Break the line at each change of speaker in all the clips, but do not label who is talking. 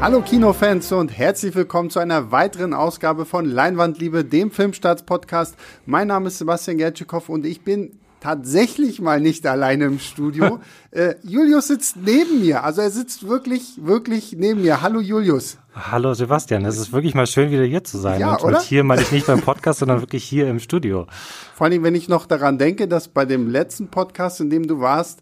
Hallo Kinofans und herzlich willkommen zu einer weiteren Ausgabe von Leinwandliebe, dem Filmstarts-Podcast. Mein Name ist Sebastian Gertschikow und ich bin tatsächlich mal nicht alleine im Studio. äh, Julius sitzt neben mir, also er sitzt wirklich, wirklich neben mir. Hallo Julius.
Hallo Sebastian, es ist wirklich mal schön, wieder hier zu sein.
Ja,
und,
oder?
und hier meine ich nicht beim Podcast, sondern wirklich hier im Studio.
Vor allem, wenn ich noch daran denke, dass bei dem letzten Podcast, in dem du warst,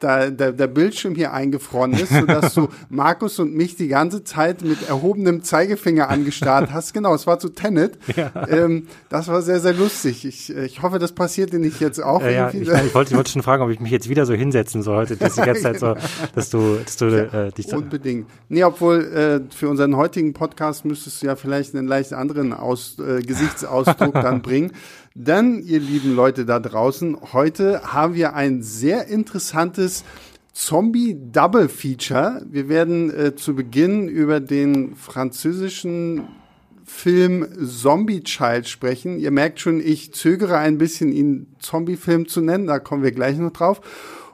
da, der, der Bildschirm hier eingefroren ist, sodass du Markus und mich die ganze Zeit mit erhobenem Zeigefinger angestarrt hast. Genau, es war zu Tenet. Ja. Ähm, das war sehr, sehr lustig. Ich, ich hoffe, das passiert dir nicht jetzt auch.
Ja, ja ich, ich, wollte, ich wollte schon fragen, ob ich mich jetzt wieder so hinsetzen sollte, dass die ganze Zeit so, dass du, dass du
ja, äh, dich so Unbedingt. Nee, obwohl äh, für unseren heutigen Podcast müsstest du ja vielleicht einen leicht anderen Aus, äh, Gesichtsausdruck dann bringen. Dann, ihr lieben Leute da draußen, heute haben wir ein sehr interessantes Zombie-Double-Feature. Wir werden äh, zu Beginn über den französischen Film Zombie Child sprechen. Ihr merkt schon, ich zögere ein bisschen, ihn Zombie-Film zu nennen. Da kommen wir gleich noch drauf.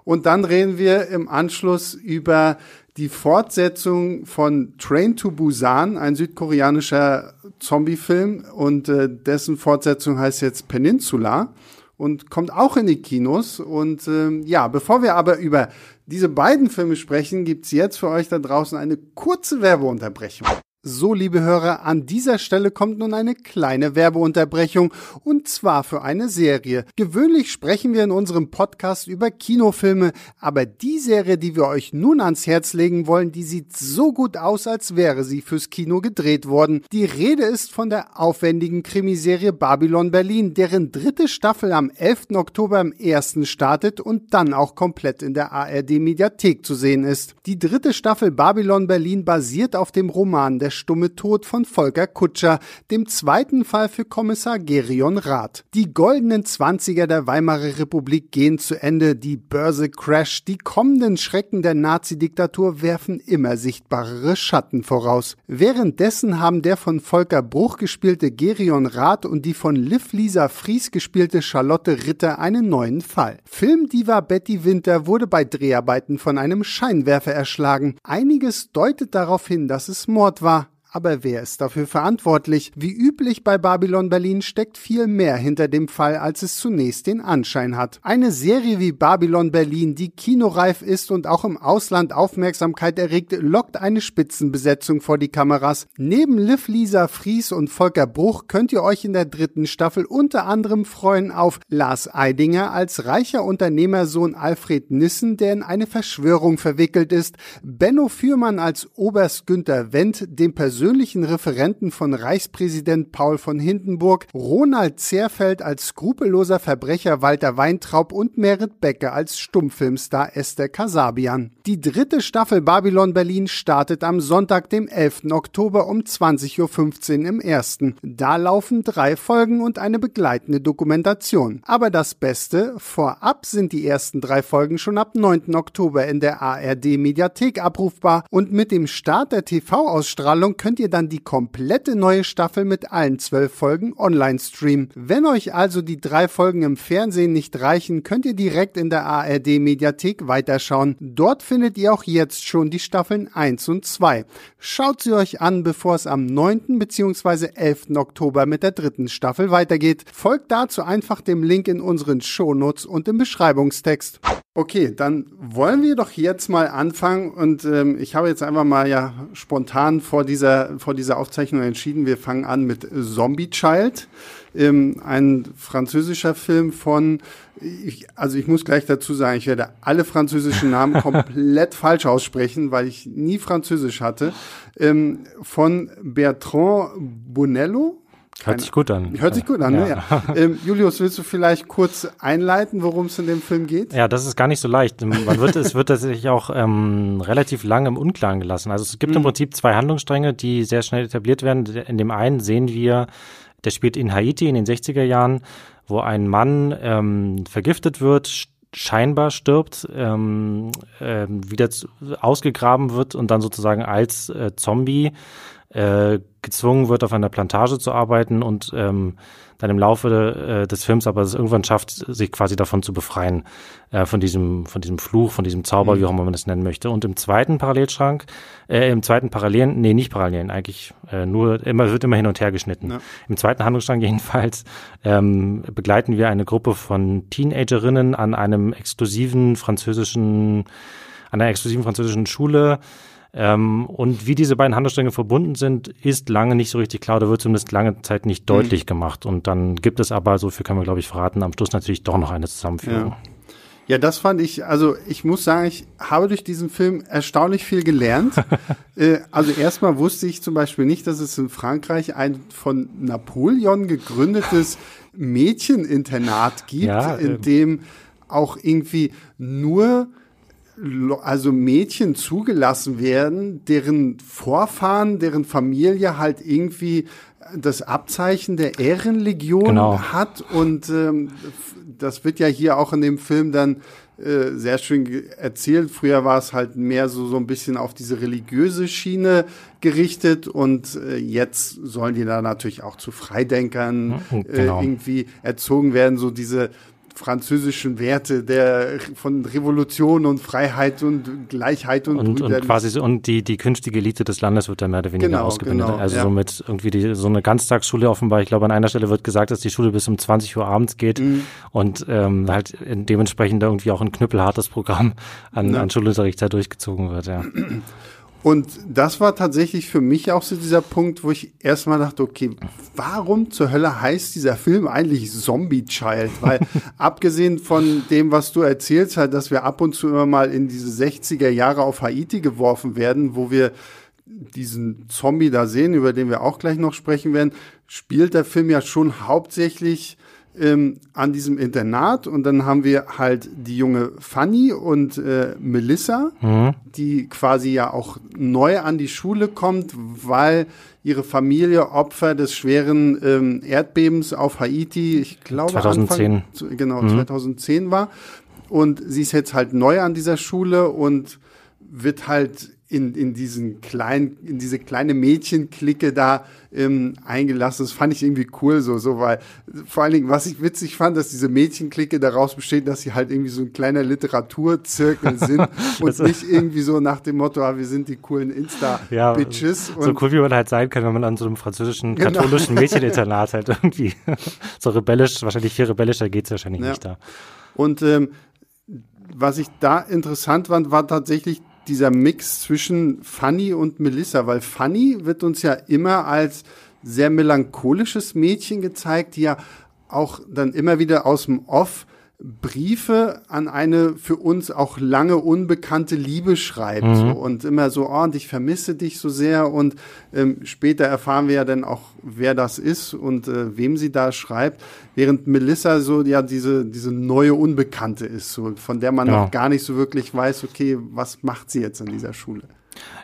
Und dann reden wir im Anschluss über die Fortsetzung von Train to Busan, ein südkoreanischer Zombie-Film und äh, dessen Fortsetzung heißt jetzt Peninsula und kommt auch in die Kinos. Und äh, ja, bevor wir aber über diese beiden Filme sprechen, gibt's jetzt für euch da draußen eine kurze Werbeunterbrechung. So, liebe Hörer, an dieser Stelle kommt nun eine kleine Werbeunterbrechung und zwar für eine Serie. Gewöhnlich sprechen wir in unserem Podcast über Kinofilme, aber die Serie, die wir euch nun ans Herz legen wollen, die sieht so gut aus, als wäre sie fürs Kino gedreht worden. Die Rede ist von der aufwendigen Krimiserie Babylon Berlin, deren dritte Staffel am 11. Oktober im ersten startet und dann auch komplett in der ARD Mediathek zu sehen ist. Die dritte Staffel Babylon Berlin basiert auf dem Roman Der stumme Tod von Volker Kutscher, dem zweiten Fall für Kommissar Gerion Rath. Die goldenen Zwanziger der Weimarer Republik gehen zu Ende, die Börse crasht, die kommenden Schrecken der Nazi-Diktatur werfen immer sichtbarere Schatten voraus. Währenddessen haben der von Volker Bruch gespielte Gerion Rath und die von Liv Lisa Fries gespielte Charlotte Ritter einen neuen Fall. Filmdiva Betty Winter wurde bei Dreharbeiten von einem Scheinwerfer erschlagen. Einiges deutet darauf hin, dass es Mord war. Aber wer ist dafür verantwortlich? Wie üblich bei Babylon Berlin steckt viel mehr hinter dem Fall, als es zunächst den Anschein hat. Eine Serie wie Babylon Berlin, die kinoreif ist und auch im Ausland Aufmerksamkeit erregt, lockt eine Spitzenbesetzung vor die Kameras. Neben Liv Lisa Fries und Volker Bruch könnt ihr euch in der dritten Staffel unter anderem freuen auf Lars Eidinger als reicher Unternehmersohn Alfred Nissen, der in eine Verschwörung verwickelt ist, Benno Fürmann als Oberst Günther Wendt, dem persönlichen persönlichen Referenten von Reichspräsident Paul von Hindenburg, Ronald Zerfeld als skrupelloser Verbrecher Walter Weintraub und Merit Becker als Stummfilmstar Esther Kasabian. Die dritte Staffel Babylon Berlin startet am Sonntag, dem 11. Oktober um 20.15 Uhr im ersten. Da laufen drei Folgen und eine begleitende Dokumentation. Aber das Beste, vorab sind die ersten drei Folgen schon ab 9. Oktober in der ARD Mediathek abrufbar und mit dem Start der TV-Ausstrahlung könnt ihr dann die komplette neue Staffel mit allen zwölf Folgen online streamen. Wenn euch also die drei Folgen im Fernsehen nicht reichen, könnt ihr direkt in der ARD Mediathek weiterschauen. Dort findet ihr auch jetzt schon die Staffeln 1 und 2. Schaut sie euch an, bevor es am 9. bzw. 11. Oktober mit der dritten Staffel weitergeht. Folgt dazu einfach dem Link in unseren Shownotes und im Beschreibungstext. Okay, dann wollen wir doch jetzt mal anfangen und ähm, ich habe jetzt einfach mal ja spontan vor dieser, vor dieser Aufzeichnung entschieden, wir fangen an mit Zombie Child, ähm, ein französischer Film von, ich, also ich muss gleich dazu sagen, ich werde alle französischen Namen komplett falsch aussprechen, weil ich nie Französisch hatte, ähm, von Bertrand Bonello.
Hört sich gut an.
Hört sich gut an, ne? ja. ne? Ja. Ähm, Julius, willst du vielleicht kurz einleiten, worum es in dem Film geht?
Ja, das ist gar nicht so leicht. Man wird, es wird tatsächlich auch ähm, relativ lange im Unklaren gelassen. Also es gibt mhm. im Prinzip zwei Handlungsstränge, die sehr schnell etabliert werden. In dem einen sehen wir, der spielt in Haiti in den 60er Jahren, wo ein Mann ähm, vergiftet wird, scheinbar stirbt, ähm, äh, wieder ausgegraben wird und dann sozusagen als äh, Zombie äh, gezwungen wird, auf einer Plantage zu arbeiten und ähm, dann im Laufe äh, des Films aber es irgendwann schafft, sich quasi davon zu befreien, äh, von diesem, von diesem Fluch, von diesem Zauber, mhm. wie auch immer man das nennen möchte. Und im zweiten Parallelschrank, äh, im zweiten Parallelen, nee, nicht Parallelen, eigentlich äh, nur, immer wird immer hin und her geschnitten. Ja. Im zweiten Handlungsstrang jedenfalls ähm, begleiten wir eine Gruppe von Teenagerinnen an einem exklusiven französischen, an einer exklusiven französischen Schule, ähm, und wie diese beiden Handlungsstränge verbunden sind, ist lange nicht so richtig klar oder wird zumindest lange Zeit nicht mhm. deutlich gemacht. Und dann gibt es aber, so viel kann man glaube ich verraten, am Schluss natürlich doch noch eine Zusammenführung.
Ja. Ja, das fand ich, also ich muss sagen, ich habe durch diesen Film erstaunlich viel gelernt. äh, also erstmal wusste ich zum Beispiel nicht, dass es in Frankreich ein von Napoleon gegründetes Mädcheninternat gibt, ja, in ähm. dem auch irgendwie nur also Mädchen zugelassen werden, deren Vorfahren, deren Familie halt irgendwie das Abzeichen der Ehrenlegion genau. hat und ähm, das wird ja hier auch in dem Film dann äh, sehr schön erzählt. Früher war es halt mehr so, so ein bisschen auf diese religiöse Schiene gerichtet und äh, jetzt sollen die da natürlich auch zu Freidenkern genau. äh, irgendwie erzogen werden, so diese französischen Werte der von Revolution und Freiheit und Gleichheit und
und, und quasi so, und die die künftige Elite des Landes wird da mehr oder weniger genau, ausgebildet. Genau, also ja. so mit irgendwie die, so eine Ganztagsschule offenbar. Ich glaube an einer Stelle wird gesagt, dass die Schule bis um 20 Uhr abends geht mhm. und ähm, halt dementsprechend irgendwie auch ein knüppelhartes Programm an, ja. an Schulunterricht da durchgezogen wird. Ja.
Und das war tatsächlich für mich auch so dieser Punkt, wo ich erstmal dachte, okay, warum zur Hölle heißt dieser Film eigentlich Zombie Child? Weil abgesehen von dem, was du erzählst, halt, dass wir ab und zu immer mal in diese 60er Jahre auf Haiti geworfen werden, wo wir diesen Zombie da sehen, über den wir auch gleich noch sprechen werden, spielt der Film ja schon hauptsächlich ähm, an diesem Internat und dann haben wir halt die junge Fanny und äh, Melissa, mhm. die quasi ja auch neu an die Schule kommt, weil ihre Familie Opfer des schweren ähm, Erdbebens auf Haiti, ich glaube
2010.
Anfang, genau, mhm. 2010 war. Und sie ist jetzt halt neu an dieser Schule und wird halt in, in diesen kleinen, in diese kleine Mädchenklicke da ähm, eingelassen. Das fand ich irgendwie cool so, so, weil vor allen Dingen, was ich witzig fand, dass diese Mädchenklicke daraus besteht, dass sie halt irgendwie so ein kleiner Literaturzirkel sind und nicht irgendwie so nach dem Motto, ah, wir sind die coolen Insta-Bitches.
Ja, so cool, wie man halt sein kann, wenn man an so einem französischen genau. katholischen genau. Mädcheninternat halt irgendwie so rebellisch, wahrscheinlich viel rebellischer geht's wahrscheinlich ja. nicht da.
Und ähm, was ich da interessant fand, war tatsächlich dieser Mix zwischen Fanny und Melissa, weil Fanny wird uns ja immer als sehr melancholisches Mädchen gezeigt, die ja auch dann immer wieder aus dem Off Briefe an eine für uns auch lange unbekannte Liebe schreibt mhm. so, und immer so, oh, und ich vermisse dich so sehr und ähm, später erfahren wir ja dann auch, wer das ist und äh, wem sie da schreibt, während Melissa so ja diese diese neue Unbekannte ist, so von der man ja. noch gar nicht so wirklich weiß, okay, was macht sie jetzt in dieser Schule?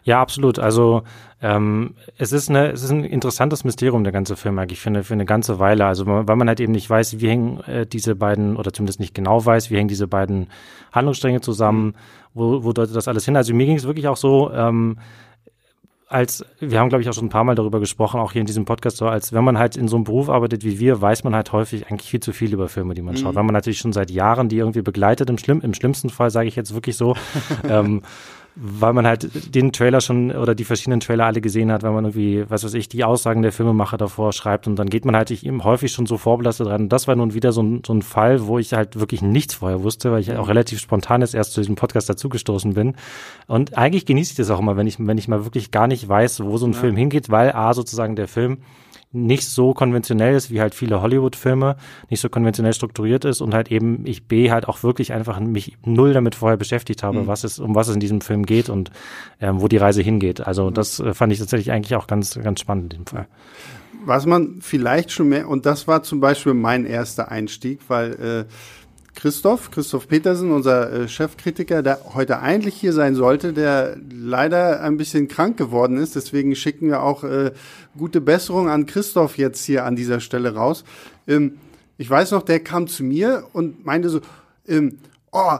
Ja, absolut. Also ähm, es ist eine, es ist ein interessantes Mysterium der ganze Film eigentlich für eine, für eine ganze Weile. Also weil man halt eben nicht weiß, wie hängen äh, diese beiden oder zumindest nicht genau weiß, wie hängen diese beiden Handlungsstränge zusammen, mhm. wo, wo deutet das alles hin. Also mir ging es wirklich auch so. Ähm, als, wir haben, glaube ich, auch schon ein paar Mal darüber gesprochen, auch hier in diesem Podcast, so als wenn man halt in so einem Beruf arbeitet wie wir, weiß man halt häufig eigentlich viel zu viel über Filme, die man mhm. schaut. Weil man natürlich schon seit Jahren die irgendwie begleitet, im, Schlimm, im schlimmsten Fall sage ich jetzt wirklich so. ähm, weil man halt den Trailer schon oder die verschiedenen Trailer alle gesehen hat, weil man irgendwie, was weiß ich, die Aussagen der Filmemacher davor schreibt und dann geht man halt eben häufig schon so vorbelastet dran. das war nun wieder so ein, so ein Fall, wo ich halt wirklich nichts vorher wusste, weil ich auch relativ spontan jetzt erst zu diesem Podcast dazugestoßen bin. Und eigentlich genieße ich das auch immer, wenn ich, wenn ich mal wirklich gar nicht weiß, wo so ein ja. Film hingeht, weil A, sozusagen der Film nicht so konventionell ist wie halt viele Hollywood-Filme, nicht so konventionell strukturiert ist und halt eben ich B halt auch wirklich einfach mich null damit vorher beschäftigt habe, mhm. was es, um was es in diesem Film geht und ähm, wo die Reise hingeht. Also mhm. das äh, fand ich tatsächlich eigentlich auch ganz, ganz spannend in dem Fall.
Was man vielleicht schon mehr, und das war zum Beispiel mein erster Einstieg, weil äh, Christoph, Christoph Petersen, unser äh, Chefkritiker, der heute eigentlich hier sein sollte, der leider ein bisschen krank geworden ist. Deswegen schicken wir auch äh, gute Besserung an Christoph jetzt hier an dieser Stelle raus. Ähm, ich weiß noch, der kam zu mir und meinte so, ähm, oh,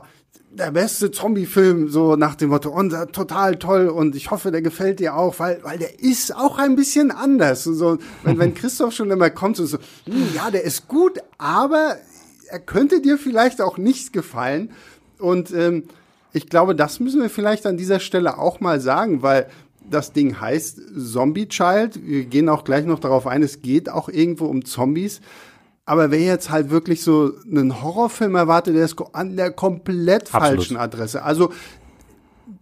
der beste Zombie-Film, so nach dem Motto, und äh, total toll und ich hoffe, der gefällt dir auch, weil, weil der ist auch ein bisschen anders. So, wenn, wenn Christoph schon immer kommt, so, so hm, ja, der ist gut, aber er könnte dir vielleicht auch nicht gefallen. Und ähm, ich glaube, das müssen wir vielleicht an dieser Stelle auch mal sagen, weil das Ding heißt Zombie Child. Wir gehen auch gleich noch darauf ein, es geht auch irgendwo um Zombies. Aber wer jetzt halt wirklich so einen Horrorfilm erwartet, der ist an der komplett falschen Adresse. Also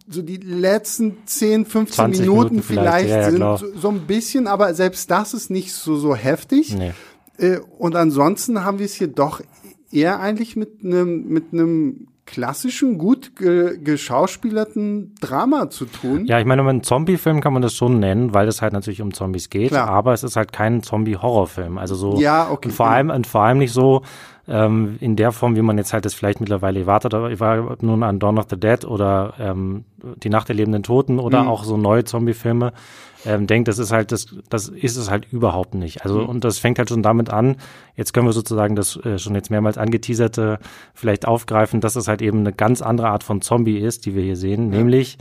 so die letzten 10, 15 Minuten, Minuten, vielleicht, vielleicht ja, ja, sind so, so, ein bisschen, aber selbst das ist nicht so, so heftig. Nee. Äh, und ansonsten haben wir es hier doch eher eigentlich mit einem mit einem klassischen, gut ge geschauspielerten Drama zu tun.
Ja, ich meine, einen Zombie-Film kann man das schon nennen, weil es halt natürlich um Zombies geht, Klar. aber es ist halt kein Zombie-Horrorfilm. Also so
ja, okay.
und vor allem und vor allem nicht so ähm, in der Form, wie man jetzt halt das vielleicht mittlerweile erwartet. Ich war nun an Dawn of the Dead oder ähm, Die Nacht der lebenden Toten oder mhm. auch so neue Zombie-Filme ähm, denkt, das ist halt, das, das ist es halt überhaupt nicht. Also, mhm. und das fängt halt schon damit an, jetzt können wir sozusagen das äh, schon jetzt mehrmals angeteaserte vielleicht aufgreifen, dass es halt eben eine ganz andere Art von Zombie ist, die wir hier sehen, ja. nämlich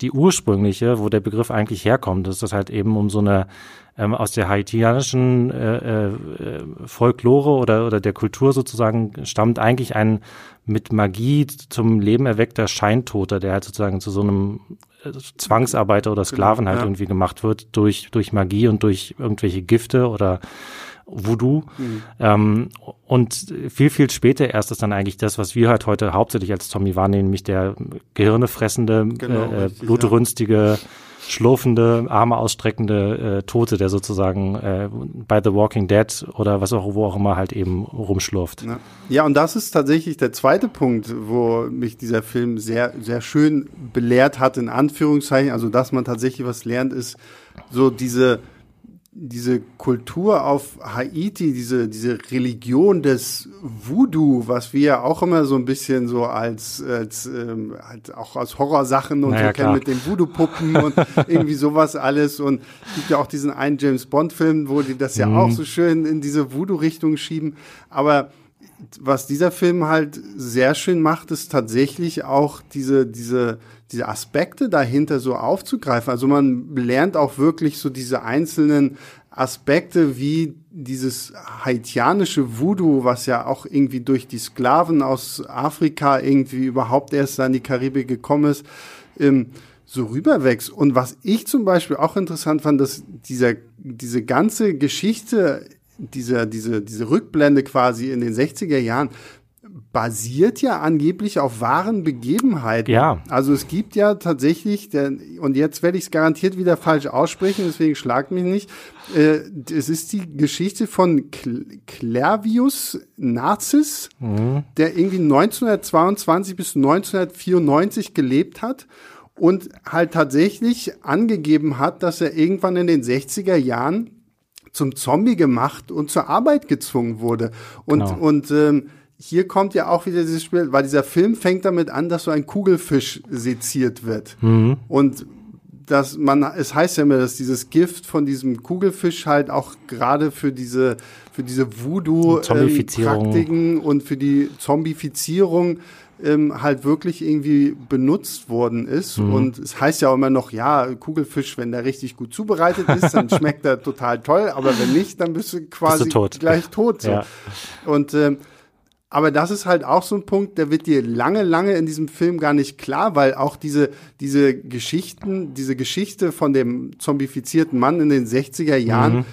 die ursprüngliche, wo der Begriff eigentlich herkommt, dass das halt eben um so eine ähm, aus der haitianischen äh, äh, Folklore oder, oder der Kultur sozusagen stammt eigentlich ein mit Magie zum Leben erweckter Scheintoter, der halt sozusagen zu so einem äh, Zwangsarbeiter oder Sklaven halt ja. irgendwie gemacht wird durch, durch Magie und durch irgendwelche Gifte oder Voodoo. Mhm. Ähm, und viel, viel später erst ist dann eigentlich das, was wir halt heute hauptsächlich als Zombie wahrnehmen, nämlich der Gehirne fressende, genau, äh, blutrünstige, ja schlurfende, Arme ausstreckende äh, Tote, der sozusagen äh, bei The Walking Dead oder was auch, wo auch immer halt eben rumschlurft.
Ja. ja, und das ist tatsächlich der zweite Punkt, wo mich dieser Film sehr, sehr schön belehrt hat, in Anführungszeichen. Also, dass man tatsächlich was lernt, ist so diese diese Kultur auf Haiti, diese, diese Religion des Voodoo, was wir ja auch immer so ein bisschen so als, als ähm, halt auch aus Horrorsachen und naja, so kennen mit den Voodoo-Puppen und irgendwie sowas alles. Und es gibt ja auch diesen einen James Bond-Film, wo die das ja mhm. auch so schön in diese Voodoo-Richtung schieben. Aber was dieser Film halt sehr schön macht, ist tatsächlich auch diese, diese, diese Aspekte dahinter so aufzugreifen. Also man lernt auch wirklich so diese einzelnen Aspekte wie dieses haitianische Voodoo, was ja auch irgendwie durch die Sklaven aus Afrika irgendwie überhaupt erst an die Karibik gekommen ist, ähm, so rüberwächst. Und was ich zum Beispiel auch interessant fand, dass dieser, diese ganze Geschichte dieser, diese, diese Rückblende quasi in den 60er Jahren basiert ja angeblich auf wahren Begebenheiten.
Ja.
Also es gibt ja tatsächlich, der, und jetzt werde ich es garantiert wieder falsch aussprechen, deswegen schlagt mich nicht. Äh, es ist die Geschichte von Clavius Narcis, mhm. der irgendwie 1922 bis 1994 gelebt hat und halt tatsächlich angegeben hat, dass er irgendwann in den 60er Jahren zum Zombie gemacht und zur Arbeit gezwungen wurde. Und, genau. und ähm, hier kommt ja auch wieder dieses Spiel, weil dieser Film fängt damit an, dass so ein Kugelfisch seziert wird. Mhm. Und dass man, es heißt ja immer, dass dieses Gift von diesem Kugelfisch halt auch gerade für diese, für diese Voodoo-Praktiken ähm, und für die Zombifizierung ähm, halt wirklich irgendwie benutzt worden ist. Mhm. Und es heißt ja auch immer noch, ja, Kugelfisch, wenn der richtig gut zubereitet ist, dann schmeckt er total toll, aber wenn nicht, dann bist du quasi bist du tot. gleich tot. So. Ja. Und ähm, aber das ist halt auch so ein Punkt, der wird dir lange, lange in diesem Film gar nicht klar, weil auch diese, diese Geschichten, diese Geschichte von dem zombifizierten Mann in den 60er Jahren mhm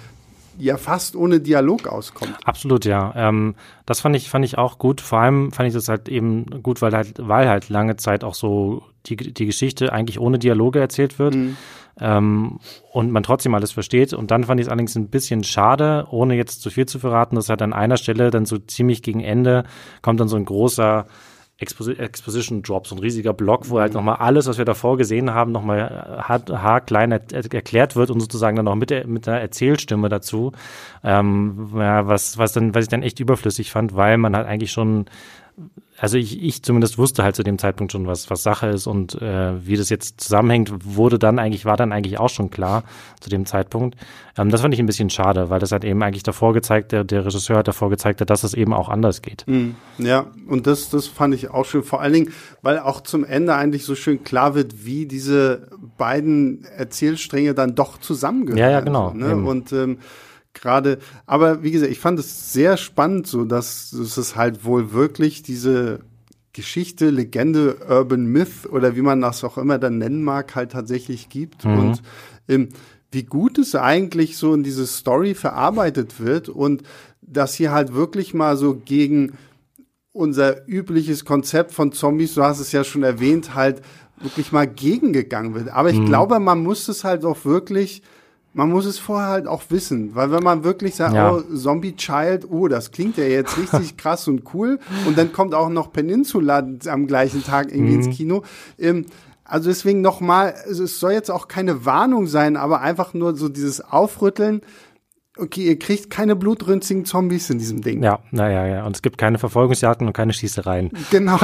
ja fast ohne Dialog auskommt.
Absolut, ja. Ähm, das fand ich, fand ich auch gut. Vor allem fand ich das halt eben gut, weil halt, weil halt lange Zeit auch so die, die Geschichte eigentlich ohne Dialoge erzählt wird. Mhm. Ähm, und man trotzdem alles versteht. Und dann fand ich es allerdings ein bisschen schade, ohne jetzt zu viel zu verraten, dass halt an einer Stelle dann so ziemlich gegen Ende kommt dann so ein großer Exposi Exposition Drop, so ein riesiger Block, wo halt nochmal alles, was wir davor gesehen haben, nochmal haarklein er erklärt wird und sozusagen dann noch mit, der, mit einer Erzählstimme dazu, ähm, ja, was, was, dann, was ich dann echt überflüssig fand, weil man halt eigentlich schon also ich, ich zumindest wusste halt zu dem Zeitpunkt schon, was, was Sache ist und äh, wie das jetzt zusammenhängt, wurde dann eigentlich, war dann eigentlich auch schon klar zu dem Zeitpunkt. Ähm, das fand ich ein bisschen schade, weil das hat eben eigentlich davor gezeigt, der, der Regisseur hat davor gezeigt, dass es eben auch anders geht.
Mhm. Ja, und das, das fand ich auch schön, vor allen Dingen, weil auch zum Ende eigentlich so schön klar wird, wie diese beiden Erzählstränge dann doch zusammengehören.
Ja, ja, genau.
Ne? Und ähm, gerade, aber wie gesagt, ich fand es sehr spannend, so dass, dass es halt wohl wirklich diese Geschichte, Legende, Urban Myth oder wie man das auch immer dann nennen mag, halt tatsächlich gibt. Mhm. Und ähm, wie gut es eigentlich so in diese Story verarbeitet wird und dass hier halt wirklich mal so gegen unser übliches Konzept von Zombies, du hast es ja schon erwähnt, halt wirklich mal gegengegangen wird. Aber ich mhm. glaube, man muss es halt auch wirklich man muss es vorher halt auch wissen, weil wenn man wirklich sagt, ja. oh, Zombie Child, oh, das klingt ja jetzt richtig krass und cool und dann kommt auch noch Peninsula am gleichen Tag irgendwie mhm. ins Kino. Ähm, also deswegen nochmal, es soll jetzt auch keine Warnung sein, aber einfach nur so dieses Aufrütteln okay, ihr kriegt keine blutrünstigen Zombies in diesem Ding.
Ja, naja, ja. Und es gibt keine Verfolgungsjagden und keine Schießereien.
Genau.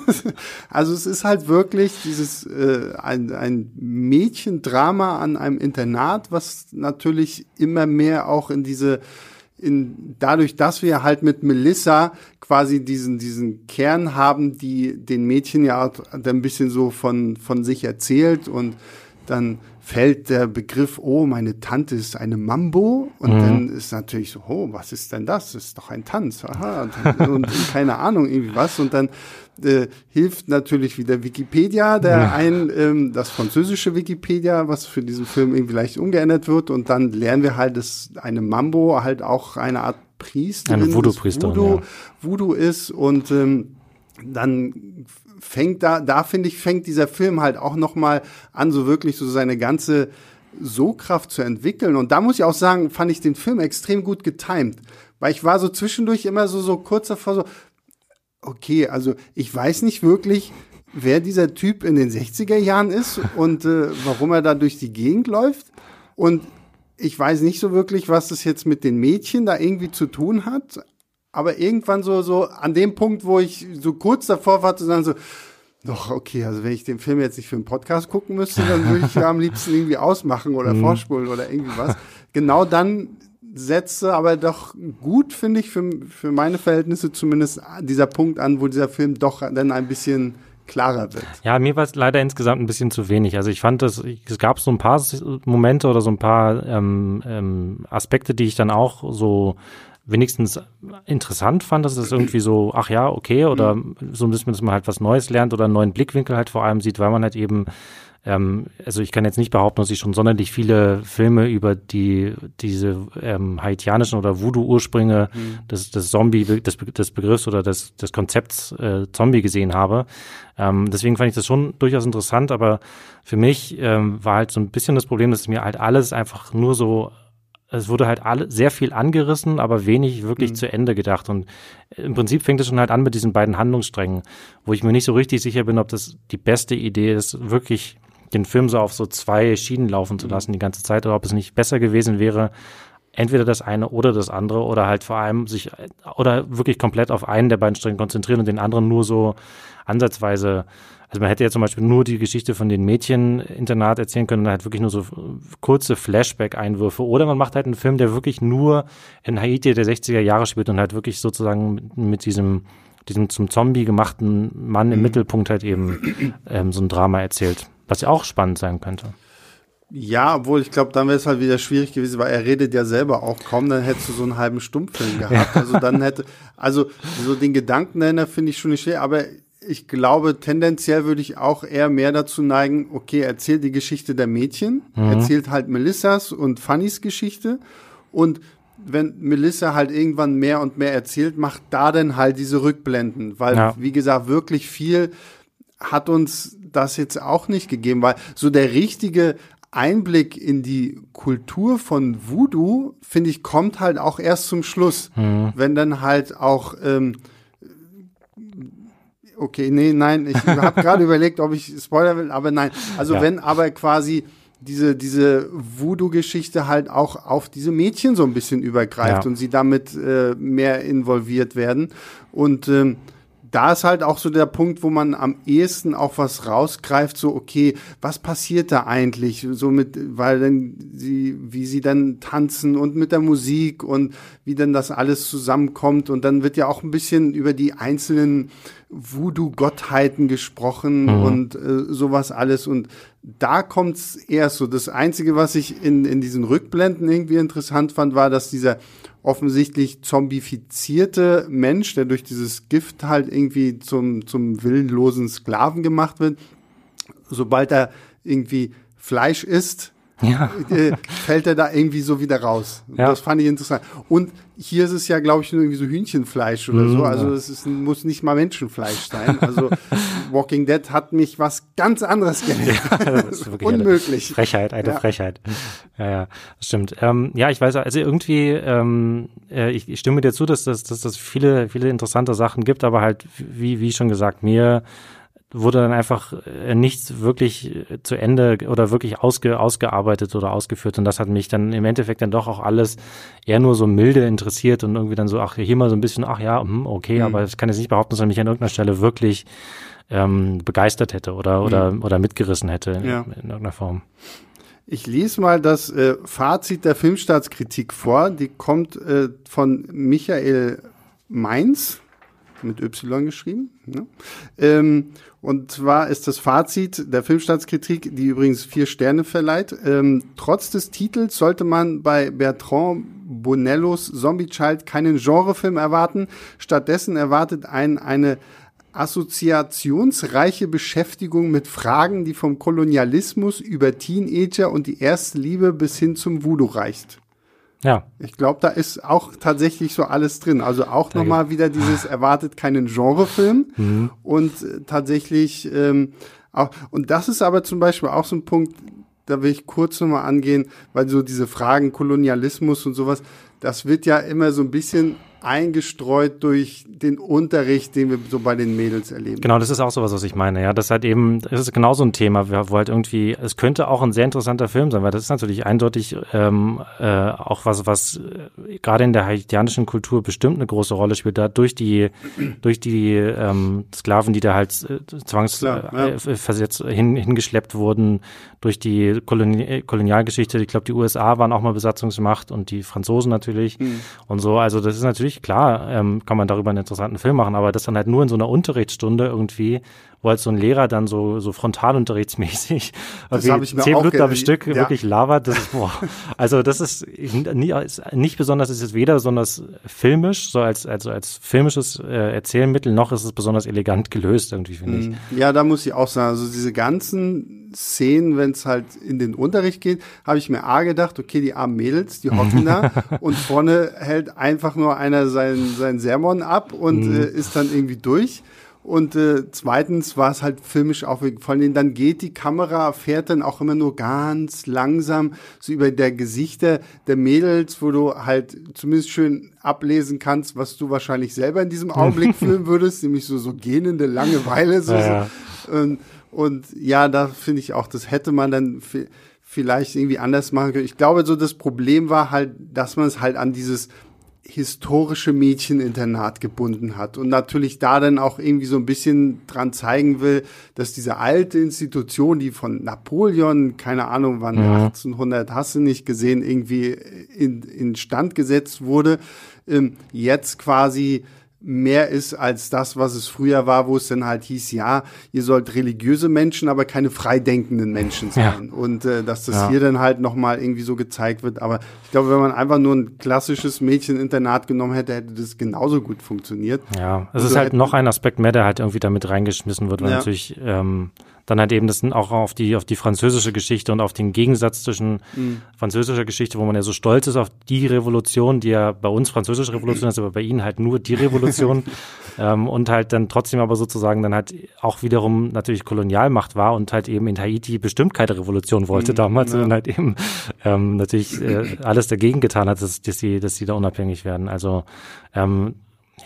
also es ist halt wirklich dieses äh, ein, ein Mädchendrama an einem Internat, was natürlich immer mehr auch in diese in, dadurch, dass wir halt mit Melissa quasi diesen, diesen Kern haben, die den Mädchen ja ein bisschen so von, von sich erzählt und dann fällt der Begriff, oh, meine Tante ist eine Mambo. Und mhm. dann ist natürlich so, oh, was ist denn das? Das ist doch ein Tanz. Aha. Und, und keine Ahnung, irgendwie was. Und dann äh, hilft natürlich wieder Wikipedia, der ja. ein, ähm, das französische Wikipedia, was für diesen Film irgendwie leicht umgeändert wird. Und dann lernen wir halt, dass eine Mambo halt auch eine Art Priesterin
eine Voodoo-Priesterin,
Voodoo, ja. Voodoo ist. Und ähm, dann fängt da, da finde ich, fängt dieser Film halt auch nochmal an, so wirklich so seine ganze So-Kraft zu entwickeln. Und da muss ich auch sagen, fand ich den Film extrem gut getimed. Weil ich war so zwischendurch immer so, so kurz davor so, okay, also ich weiß nicht wirklich, wer dieser Typ in den 60er Jahren ist und äh, warum er da durch die Gegend läuft. Und ich weiß nicht so wirklich, was das jetzt mit den Mädchen da irgendwie zu tun hat aber irgendwann so, so an dem Punkt, wo ich so kurz davor war zu sagen, so, doch, okay, also wenn ich den Film jetzt nicht für einen Podcast gucken müsste, dann würde ich ja am liebsten irgendwie ausmachen oder mhm. vorspulen oder irgendwie was. Genau dann setze aber doch gut, finde ich, für, für meine Verhältnisse zumindest dieser Punkt an, wo dieser Film doch dann ein bisschen klarer wird.
Ja, mir war es leider insgesamt ein bisschen zu wenig. Also ich fand, dass es gab so ein paar Momente oder so ein paar ähm, ähm, Aspekte, die ich dann auch so wenigstens interessant fand, dass es irgendwie so, ach ja, okay, oder mhm. so, dass man halt was Neues lernt oder einen neuen Blickwinkel halt vor allem sieht, weil man halt eben, ähm, also ich kann jetzt nicht behaupten, dass ich schon sonderlich viele Filme über die, diese ähm, haitianischen oder Voodoo-Ursprünge mhm. des, des Zombie, des, des Begriffs oder des, des Konzepts äh, Zombie gesehen habe. Ähm, deswegen fand ich das schon durchaus interessant, aber für mich ähm, war halt so ein bisschen das Problem, dass mir halt alles einfach nur so es wurde halt alle, sehr viel angerissen, aber wenig wirklich mhm. zu Ende gedacht. Und im Prinzip fängt es schon halt an mit diesen beiden Handlungssträngen, wo ich mir nicht so richtig sicher bin, ob das die beste Idee ist, wirklich den Film so auf so zwei Schienen laufen zu mhm. lassen die ganze Zeit, oder ob es nicht besser gewesen wäre, entweder das eine oder das andere, oder halt vor allem sich, oder wirklich komplett auf einen der beiden Stränge konzentrieren und den anderen nur so ansatzweise also man hätte ja zum Beispiel nur die Geschichte von den Mädchen-Internat erzählen können, halt wirklich nur so kurze Flashback-Einwürfe. Oder man macht halt einen Film, der wirklich nur in Haiti der 60er Jahre spielt und halt wirklich sozusagen mit, mit diesem, diesem zum Zombie gemachten Mann im mhm. Mittelpunkt halt eben ähm, so ein Drama erzählt. Was ja auch spannend sein könnte.
Ja, obwohl ich glaube, dann wäre es halt wieder schwierig gewesen, weil er redet ja selber auch kaum, dann hättest du so einen halben Stummfilm gehabt. Ja. Also dann hätte, also so den Gedanken dahinter finde ich schon nicht schwer, aber ich glaube, tendenziell würde ich auch eher mehr dazu neigen, okay, erzählt die Geschichte der Mädchen, mhm. erzählt halt Melissas und Fannys Geschichte und wenn Melissa halt irgendwann mehr und mehr erzählt, macht da dann halt diese Rückblenden, weil, ja. wie gesagt, wirklich viel hat uns das jetzt auch nicht gegeben, weil so der richtige Einblick in die Kultur von Voodoo, finde ich, kommt halt auch erst zum Schluss, mhm. wenn dann halt auch ähm, okay, nee, nein, ich habe gerade überlegt, ob ich Spoiler will, aber nein. Also ja. wenn aber quasi diese, diese Voodoo-Geschichte halt auch auf diese Mädchen so ein bisschen übergreift ja. und sie damit äh, mehr involviert werden. Und ähm, da ist halt auch so der Punkt, wo man am ehesten auch was rausgreift, so, okay, was passiert da eigentlich? So mit, weil dann sie, wie sie dann tanzen und mit der Musik und wie dann das alles zusammenkommt. Und dann wird ja auch ein bisschen über die einzelnen Voodoo-Gottheiten gesprochen mhm. und äh, sowas alles. Und da kommt's erst so. Das Einzige, was ich in, in diesen Rückblenden irgendwie interessant fand, war, dass dieser offensichtlich zombifizierte Mensch, der durch dieses Gift halt irgendwie zum, zum willenlosen Sklaven gemacht wird, sobald er irgendwie Fleisch isst, ja. äh, fällt er da irgendwie so wieder raus. Ja. Das fand ich interessant. Und hier ist es ja, glaube ich, nur irgendwie so Hühnchenfleisch oder mm, so. Also es ist, muss nicht mal Menschenfleisch sein. Also Walking Dead hat mich was ganz anderes gelernt. Ja, Unmöglich.
Eine Frechheit, eine ja. Frechheit. Ja, ja, das stimmt. Ähm, ja, ich weiß, also irgendwie, ähm, äh, ich, ich stimme dir zu, dass das dass, dass viele, viele interessante Sachen gibt, aber halt, wie, wie schon gesagt, mir wurde dann einfach äh, nichts wirklich äh, zu Ende oder wirklich ausge, ausgearbeitet oder ausgeführt. Und das hat mich dann im Endeffekt dann doch auch alles eher nur so milde interessiert und irgendwie dann so, ach, hier mal so ein bisschen, ach ja, hm, okay, mhm. aber ich kann jetzt nicht behaupten, dass er mich an irgendeiner Stelle wirklich ähm, begeistert hätte oder, oder, mhm. oder mitgerissen hätte in, ja. in irgendeiner Form.
Ich lese mal das äh, Fazit der Filmstaatskritik vor. Die kommt äh, von Michael Mainz mit Y geschrieben. Ne? Ähm, und zwar ist das Fazit der Filmstaatskritik, die übrigens vier Sterne verleiht. Ähm, trotz des Titels sollte man bei Bertrand Bonellos Zombie Child keinen Genrefilm erwarten. Stattdessen erwartet einen eine assoziationsreiche Beschäftigung mit Fragen, die vom Kolonialismus über Teenager und die erste Liebe bis hin zum Voodoo reicht. Ja. Ich glaube, da ist auch tatsächlich so alles drin. Also auch nochmal wieder dieses erwartet keinen Genrefilm mhm. und äh, tatsächlich ähm, auch, und das ist aber zum Beispiel auch so ein Punkt, da will ich kurz nochmal angehen, weil so diese Fragen Kolonialismus und sowas, das wird ja immer so ein bisschen eingestreut durch den Unterricht, den wir so bei den Mädels erleben.
Genau, das ist auch sowas, was ich meine. Ja, das ist halt eben, das ist genau so ein Thema, wo halt irgendwie, es könnte auch ein sehr interessanter Film sein, weil das ist natürlich eindeutig ähm, äh, auch was, was äh, gerade in der haitianischen Kultur bestimmt eine große Rolle spielt, da durch die durch die ähm, Sklaven, die da halt äh, zwangsversetzt ja. äh, hin, hingeschleppt wurden, durch die Koloni Kolonialgeschichte. Ich glaube, die USA waren auch mal Besatzungsmacht und die Franzosen natürlich mhm. und so. Also das ist natürlich klar, ähm, kann man darüber einen interessanten Film machen, aber das dann halt nur in so einer Unterrichtsstunde irgendwie wo halt so ein Lehrer dann so, so frontalunterrichtsmäßig zehn Minuten am Stück ja. wirklich labert. Das ist, boah. Also das ist, nie, nicht besonders, ist es weder besonders filmisch, so als, also als filmisches äh, Erzählmittel, noch ist es besonders elegant gelöst, irgendwie, finde ich.
Mhm. Ja, da muss ich auch sagen, also diese ganzen Szenen, wenn es halt in den Unterricht geht, habe ich mir A gedacht, okay, die armen Mädels, die hocken da und vorne hält einfach nur einer seinen, seinen Sermon ab und mhm. äh, ist dann irgendwie durch. Und äh, zweitens war es halt filmisch aufregend. Vor allem dann geht die Kamera, fährt dann auch immer nur ganz langsam so über der Gesichter der Mädels, wo du halt zumindest schön ablesen kannst, was du wahrscheinlich selber in diesem Augenblick filmen würdest, nämlich so, so gähnende Langeweile. So, ja. so. Und, und ja, da finde ich auch, das hätte man dann vielleicht irgendwie anders machen können. Ich glaube, so das Problem war halt, dass man es halt an dieses historische Mädcheninternat gebunden hat und natürlich da dann auch irgendwie so ein bisschen dran zeigen will, dass diese alte Institution, die von Napoleon, keine Ahnung wann, ja. 1800 hast du nicht gesehen, irgendwie in, in Stand gesetzt wurde, ähm, jetzt quasi mehr ist als das, was es früher war, wo es dann halt hieß, ja, ihr sollt religiöse Menschen, aber keine freidenkenden Menschen sein. Ja. Und äh, dass das ja. hier dann halt nochmal irgendwie so gezeigt wird. Aber ich glaube, wenn man einfach nur ein klassisches Mädcheninternat genommen hätte, hätte das genauso gut funktioniert.
Ja, es ist so halt noch ein Aspekt mehr, der halt irgendwie damit reingeschmissen wird, weil ja. natürlich ähm, dann halt eben das auch auf die, auf die französische Geschichte und auf den Gegensatz zwischen mhm. französischer Geschichte, wo man ja so stolz ist auf die Revolution, die ja bei uns französische Revolution ist, aber bei ihnen halt nur die Revolution ähm, und halt dann trotzdem aber sozusagen dann halt auch wiederum natürlich Kolonialmacht war und halt eben in Haiti bestimmt keine Revolution wollte mhm, damals, ja. sondern halt eben ähm, natürlich äh, alles dagegen getan hat, dass, dass sie, dass sie da unabhängig werden. Also ähm,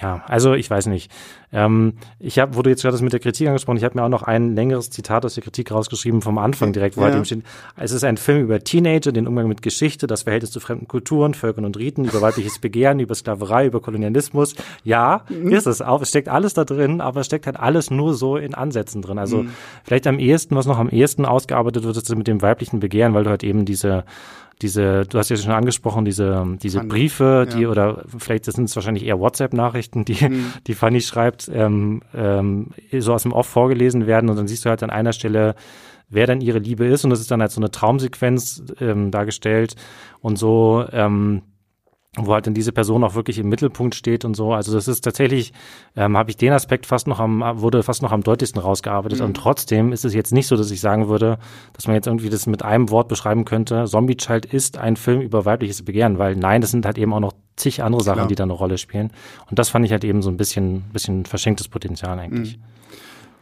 ja, also ich weiß nicht. Ähm, ich habe, wo du jetzt gerade das mit der Kritik angesprochen, ich habe mir auch noch ein längeres Zitat aus der Kritik rausgeschrieben vom Anfang direkt, wo halt ja. halt eben steht, es ist ein Film über Teenager, den Umgang mit Geschichte, das Verhältnis zu fremden Kulturen, Völkern und Riten, über weibliches Begehren, über Sklaverei, über Kolonialismus. Ja, mhm. ist es auch. Es steckt alles da drin, aber es steckt halt alles nur so in Ansätzen drin. Also mhm. vielleicht am ehesten, was noch am ehesten ausgearbeitet wird, ist mit dem weiblichen Begehren, weil du halt eben diese diese, du hast ja schon angesprochen, diese, diese Briefe, die, ja. oder vielleicht sind es wahrscheinlich eher WhatsApp-Nachrichten, die, mhm. die Fanny schreibt, ähm, ähm, so aus dem Off vorgelesen werden und dann siehst du halt an einer Stelle, wer dann ihre Liebe ist und das ist dann halt so eine Traumsequenz ähm, dargestellt und so, ähm, wo halt dann diese Person auch wirklich im Mittelpunkt steht und so. Also das ist tatsächlich, ähm, habe ich den Aspekt fast noch am, wurde fast noch am deutlichsten rausgearbeitet. Mhm. Und trotzdem ist es jetzt nicht so, dass ich sagen würde, dass man jetzt irgendwie das mit einem Wort beschreiben könnte. Zombie Child ist ein Film über weibliches Begehren, weil nein, das sind halt eben auch noch zig andere Sachen, Klar. die da eine Rolle spielen. Und das fand ich halt eben so ein bisschen, bisschen verschenktes Potenzial eigentlich. Mhm.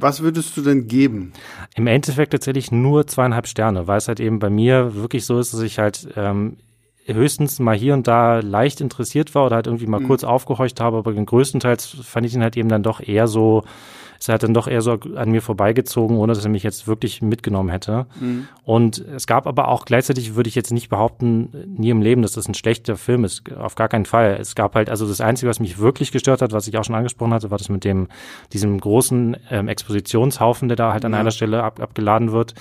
Was würdest du denn geben?
Im Endeffekt tatsächlich nur zweieinhalb Sterne, weil es halt eben bei mir wirklich so ist, dass ich halt ähm, höchstens mal hier und da leicht interessiert war oder halt irgendwie mal mhm. kurz aufgehorcht habe, aber größtenteils fand ich ihn halt eben dann doch eher so, ist halt dann doch eher so an mir vorbeigezogen, ohne dass er mich jetzt wirklich mitgenommen hätte. Mhm. Und es gab aber auch gleichzeitig, würde ich jetzt nicht behaupten, nie im Leben, dass das ein schlechter Film ist. Auf gar keinen Fall. Es gab halt, also das Einzige, was mich wirklich gestört hat, was ich auch schon angesprochen hatte, war das mit dem, diesem großen ähm, Expositionshaufen, der da halt an ja. einer Stelle ab, abgeladen wird.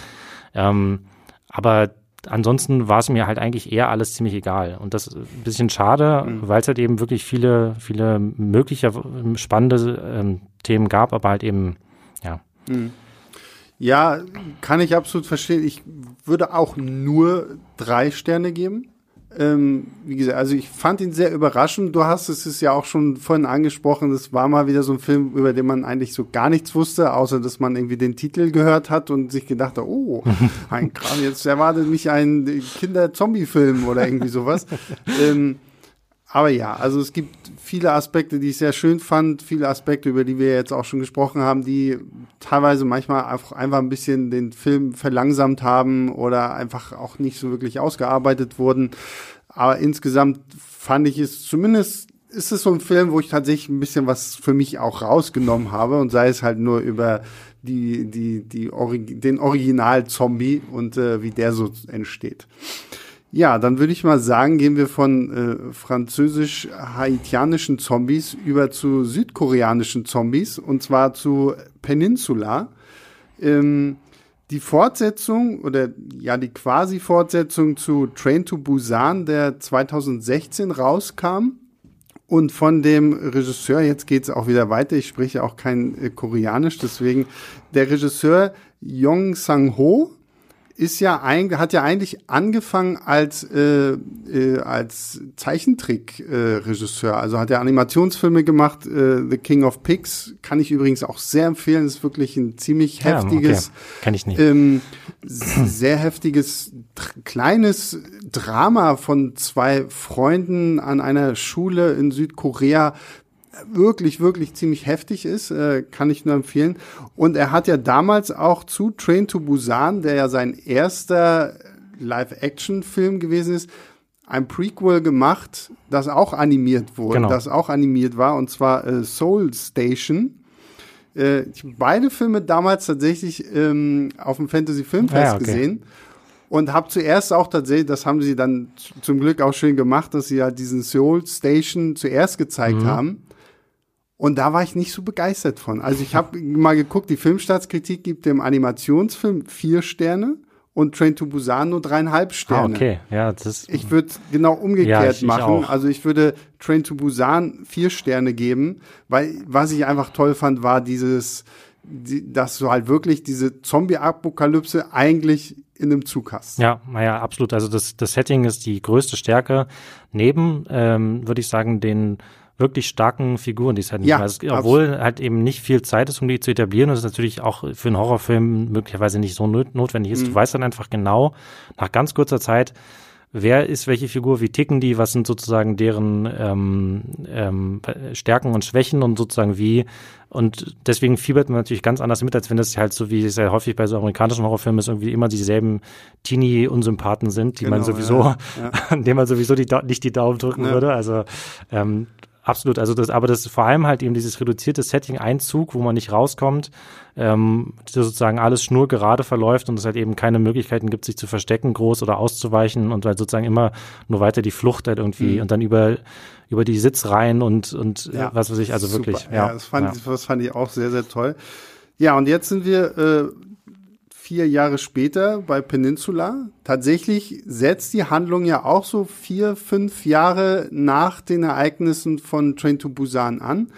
Ähm, aber ansonsten war es mir halt eigentlich eher alles ziemlich egal. Und das ist ein bisschen schade, mhm. weil es halt eben wirklich viele, viele mögliche spannende ähm, Themen gab, aber halt eben, ja.
Mhm. Ja, kann ich absolut verstehen. Ich würde auch nur drei Sterne geben. Ähm, wie gesagt, also ich fand ihn sehr überraschend. Du hast es ist ja auch schon vorhin angesprochen. Das war mal wieder so ein Film, über den man eigentlich so gar nichts wusste, außer dass man irgendwie den Titel gehört hat und sich gedacht hat, oh, ein Kram, jetzt erwartet mich ein Kinder-Zombie-Film oder irgendwie sowas. ähm, aber ja, also es gibt viele Aspekte, die ich sehr schön fand, viele Aspekte, über die wir jetzt auch schon gesprochen haben, die teilweise manchmal einfach, ein bisschen den Film verlangsamt haben oder einfach auch nicht so wirklich ausgearbeitet wurden. Aber insgesamt fand ich es zumindest ist es so ein Film, wo ich tatsächlich ein bisschen was für mich auch rausgenommen habe und sei es halt nur über die, die, die Origi den Original-Zombie und äh, wie der so entsteht. Ja, dann würde ich mal sagen, gehen wir von äh, französisch-haitianischen Zombies über zu südkoreanischen Zombies und zwar zu Peninsula. Ähm, die Fortsetzung oder ja die Quasi-Fortsetzung zu Train to Busan, der 2016 rauskam. Und von dem Regisseur, jetzt geht's auch wieder weiter, ich spreche auch kein äh, Koreanisch, deswegen der Regisseur Yong Sang-ho, ist ja ein, hat ja eigentlich angefangen als äh, äh, als Zeichentrick-Regisseur. Äh, also hat er Animationsfilme gemacht. Äh, The King of Pigs kann ich übrigens auch sehr empfehlen. Ist wirklich ein ziemlich heftiges, ja,
okay. kann ich nicht.
Ähm, sehr heftiges kleines Drama von zwei Freunden an einer Schule in Südkorea wirklich, wirklich ziemlich heftig ist, äh, kann ich nur empfehlen. Und er hat ja damals auch zu Train to Busan, der ja sein erster Live-Action-Film gewesen ist, ein Prequel gemacht, das auch animiert wurde, genau. das auch animiert war, und zwar äh, Soul Station. Äh, ich habe beide Filme damals tatsächlich ähm, auf dem Fantasy Filmfest ja, okay. gesehen und habe zuerst auch tatsächlich, das haben sie dann zum Glück auch schön gemacht, dass sie ja diesen Soul Station zuerst gezeigt mhm. haben. Und da war ich nicht so begeistert von. Also ich habe mal geguckt, die Filmstaatskritik gibt dem Animationsfilm vier Sterne und Train to Busan nur dreieinhalb Sterne.
Ah, okay, ja, das
Ich würde genau umgekehrt ja, ich, machen. Ich also ich würde Train to Busan vier Sterne geben, weil was ich einfach toll fand, war dieses, die, dass du halt wirklich diese Zombie-Apokalypse eigentlich in einem Zug hast.
Ja, naja, absolut. Also das, das Setting ist die größte Stärke. Neben, ähm, würde ich sagen, den wirklich starken Figuren, die es halt nicht ja, also, obwohl halt eben nicht viel Zeit ist, um die zu etablieren und es natürlich auch für einen Horrorfilm möglicherweise nicht so notwendig ist. Mhm. Du weißt dann einfach genau nach ganz kurzer Zeit, wer ist welche Figur, wie ticken die, was sind sozusagen deren ähm, ähm, Stärken und Schwächen und sozusagen wie. Und deswegen fiebert man natürlich ganz anders mit, als wenn das halt so, wie es ja häufig bei so amerikanischen Horrorfilmen ist, irgendwie immer dieselben Teenie-Unsympathen sind, die genau, man sowieso, ja, ja. an denen man sowieso die, nicht die Daumen drücken ja. würde. Also ähm, Absolut, also das, aber das ist vor allem halt eben dieses reduzierte Setting, Einzug, wo man nicht rauskommt, ähm, sozusagen alles schnurgerade verläuft und es halt eben keine Möglichkeiten gibt, sich zu verstecken, groß oder auszuweichen und weil sozusagen immer nur weiter die Flucht halt irgendwie mhm. und dann über über die Sitzreihen und und äh, ja, was weiß ich, also super. wirklich.
Ja, ja, das, fand, ja. das fand ich auch sehr, sehr toll. Ja, und jetzt sind wir äh, vier Jahre später bei Peninsula. Tatsächlich setzt die Handlung ja auch so vier, fünf Jahre nach den Ereignissen von Train to Busan an.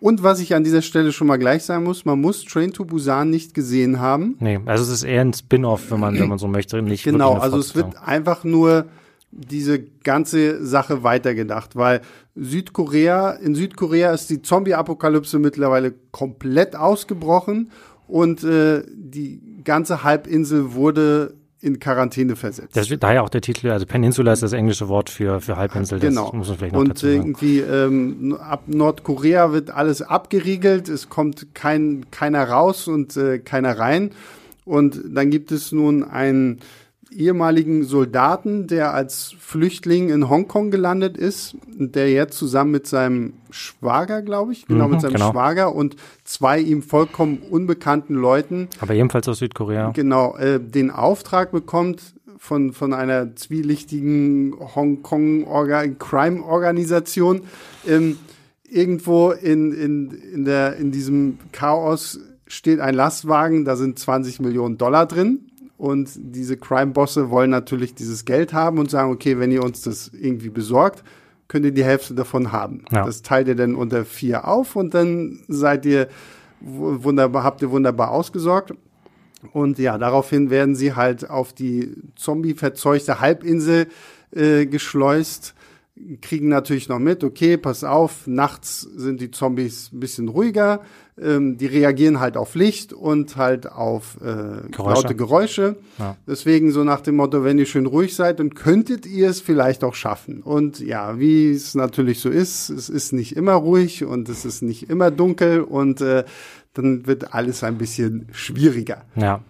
Und was ich an dieser Stelle schon mal gleich sagen muss, man muss Train to Busan nicht gesehen haben.
Nee, also es ist eher ein Spin-off, wenn man, wenn man so möchte. Nicht
genau, also es wird einfach nur diese ganze Sache weitergedacht, weil Südkorea, in Südkorea ist die Zombie-Apokalypse mittlerweile komplett ausgebrochen und äh, die ganze Halbinsel wurde in Quarantäne versetzt.
Das daher auch der Titel, also Peninsula ist das englische Wort für, für Halbinsel.
Genau. Das muss man vielleicht noch Und irgendwie ähm, ab Nordkorea wird alles abgeriegelt, es kommt kein, keiner raus und äh, keiner rein. Und dann gibt es nun ein ehemaligen Soldaten, der als Flüchtling in Hongkong gelandet ist, der jetzt zusammen mit seinem Schwager, glaube ich, genau, mhm, mit seinem genau. Schwager und zwei ihm vollkommen unbekannten Leuten.
Aber ebenfalls aus Südkorea.
Genau, äh, den Auftrag bekommt, von, von einer zwielichtigen Hongkong-Crime-Organisation ähm, irgendwo in, in, in, der, in diesem Chaos steht ein Lastwagen, da sind 20 Millionen Dollar drin und diese Crime-Bosse wollen natürlich dieses Geld haben und sagen, okay, wenn ihr uns das irgendwie besorgt, könnt ihr die Hälfte davon haben. Ja. Das teilt ihr dann unter vier auf und dann seid ihr wunderbar, habt ihr wunderbar ausgesorgt. Und ja, daraufhin werden sie halt auf die zombie-verzeugte Halbinsel äh, geschleust kriegen natürlich noch mit, okay, pass auf, nachts sind die Zombies ein bisschen ruhiger, ähm, die reagieren halt auf Licht und halt auf äh, Geräusche. laute Geräusche. Ja. Deswegen so nach dem Motto, wenn ihr schön ruhig seid, dann könntet ihr es vielleicht auch schaffen. Und ja, wie es natürlich so ist, es ist nicht immer ruhig und es ist nicht immer dunkel und äh, dann wird alles ein bisschen schwieriger.
Ja.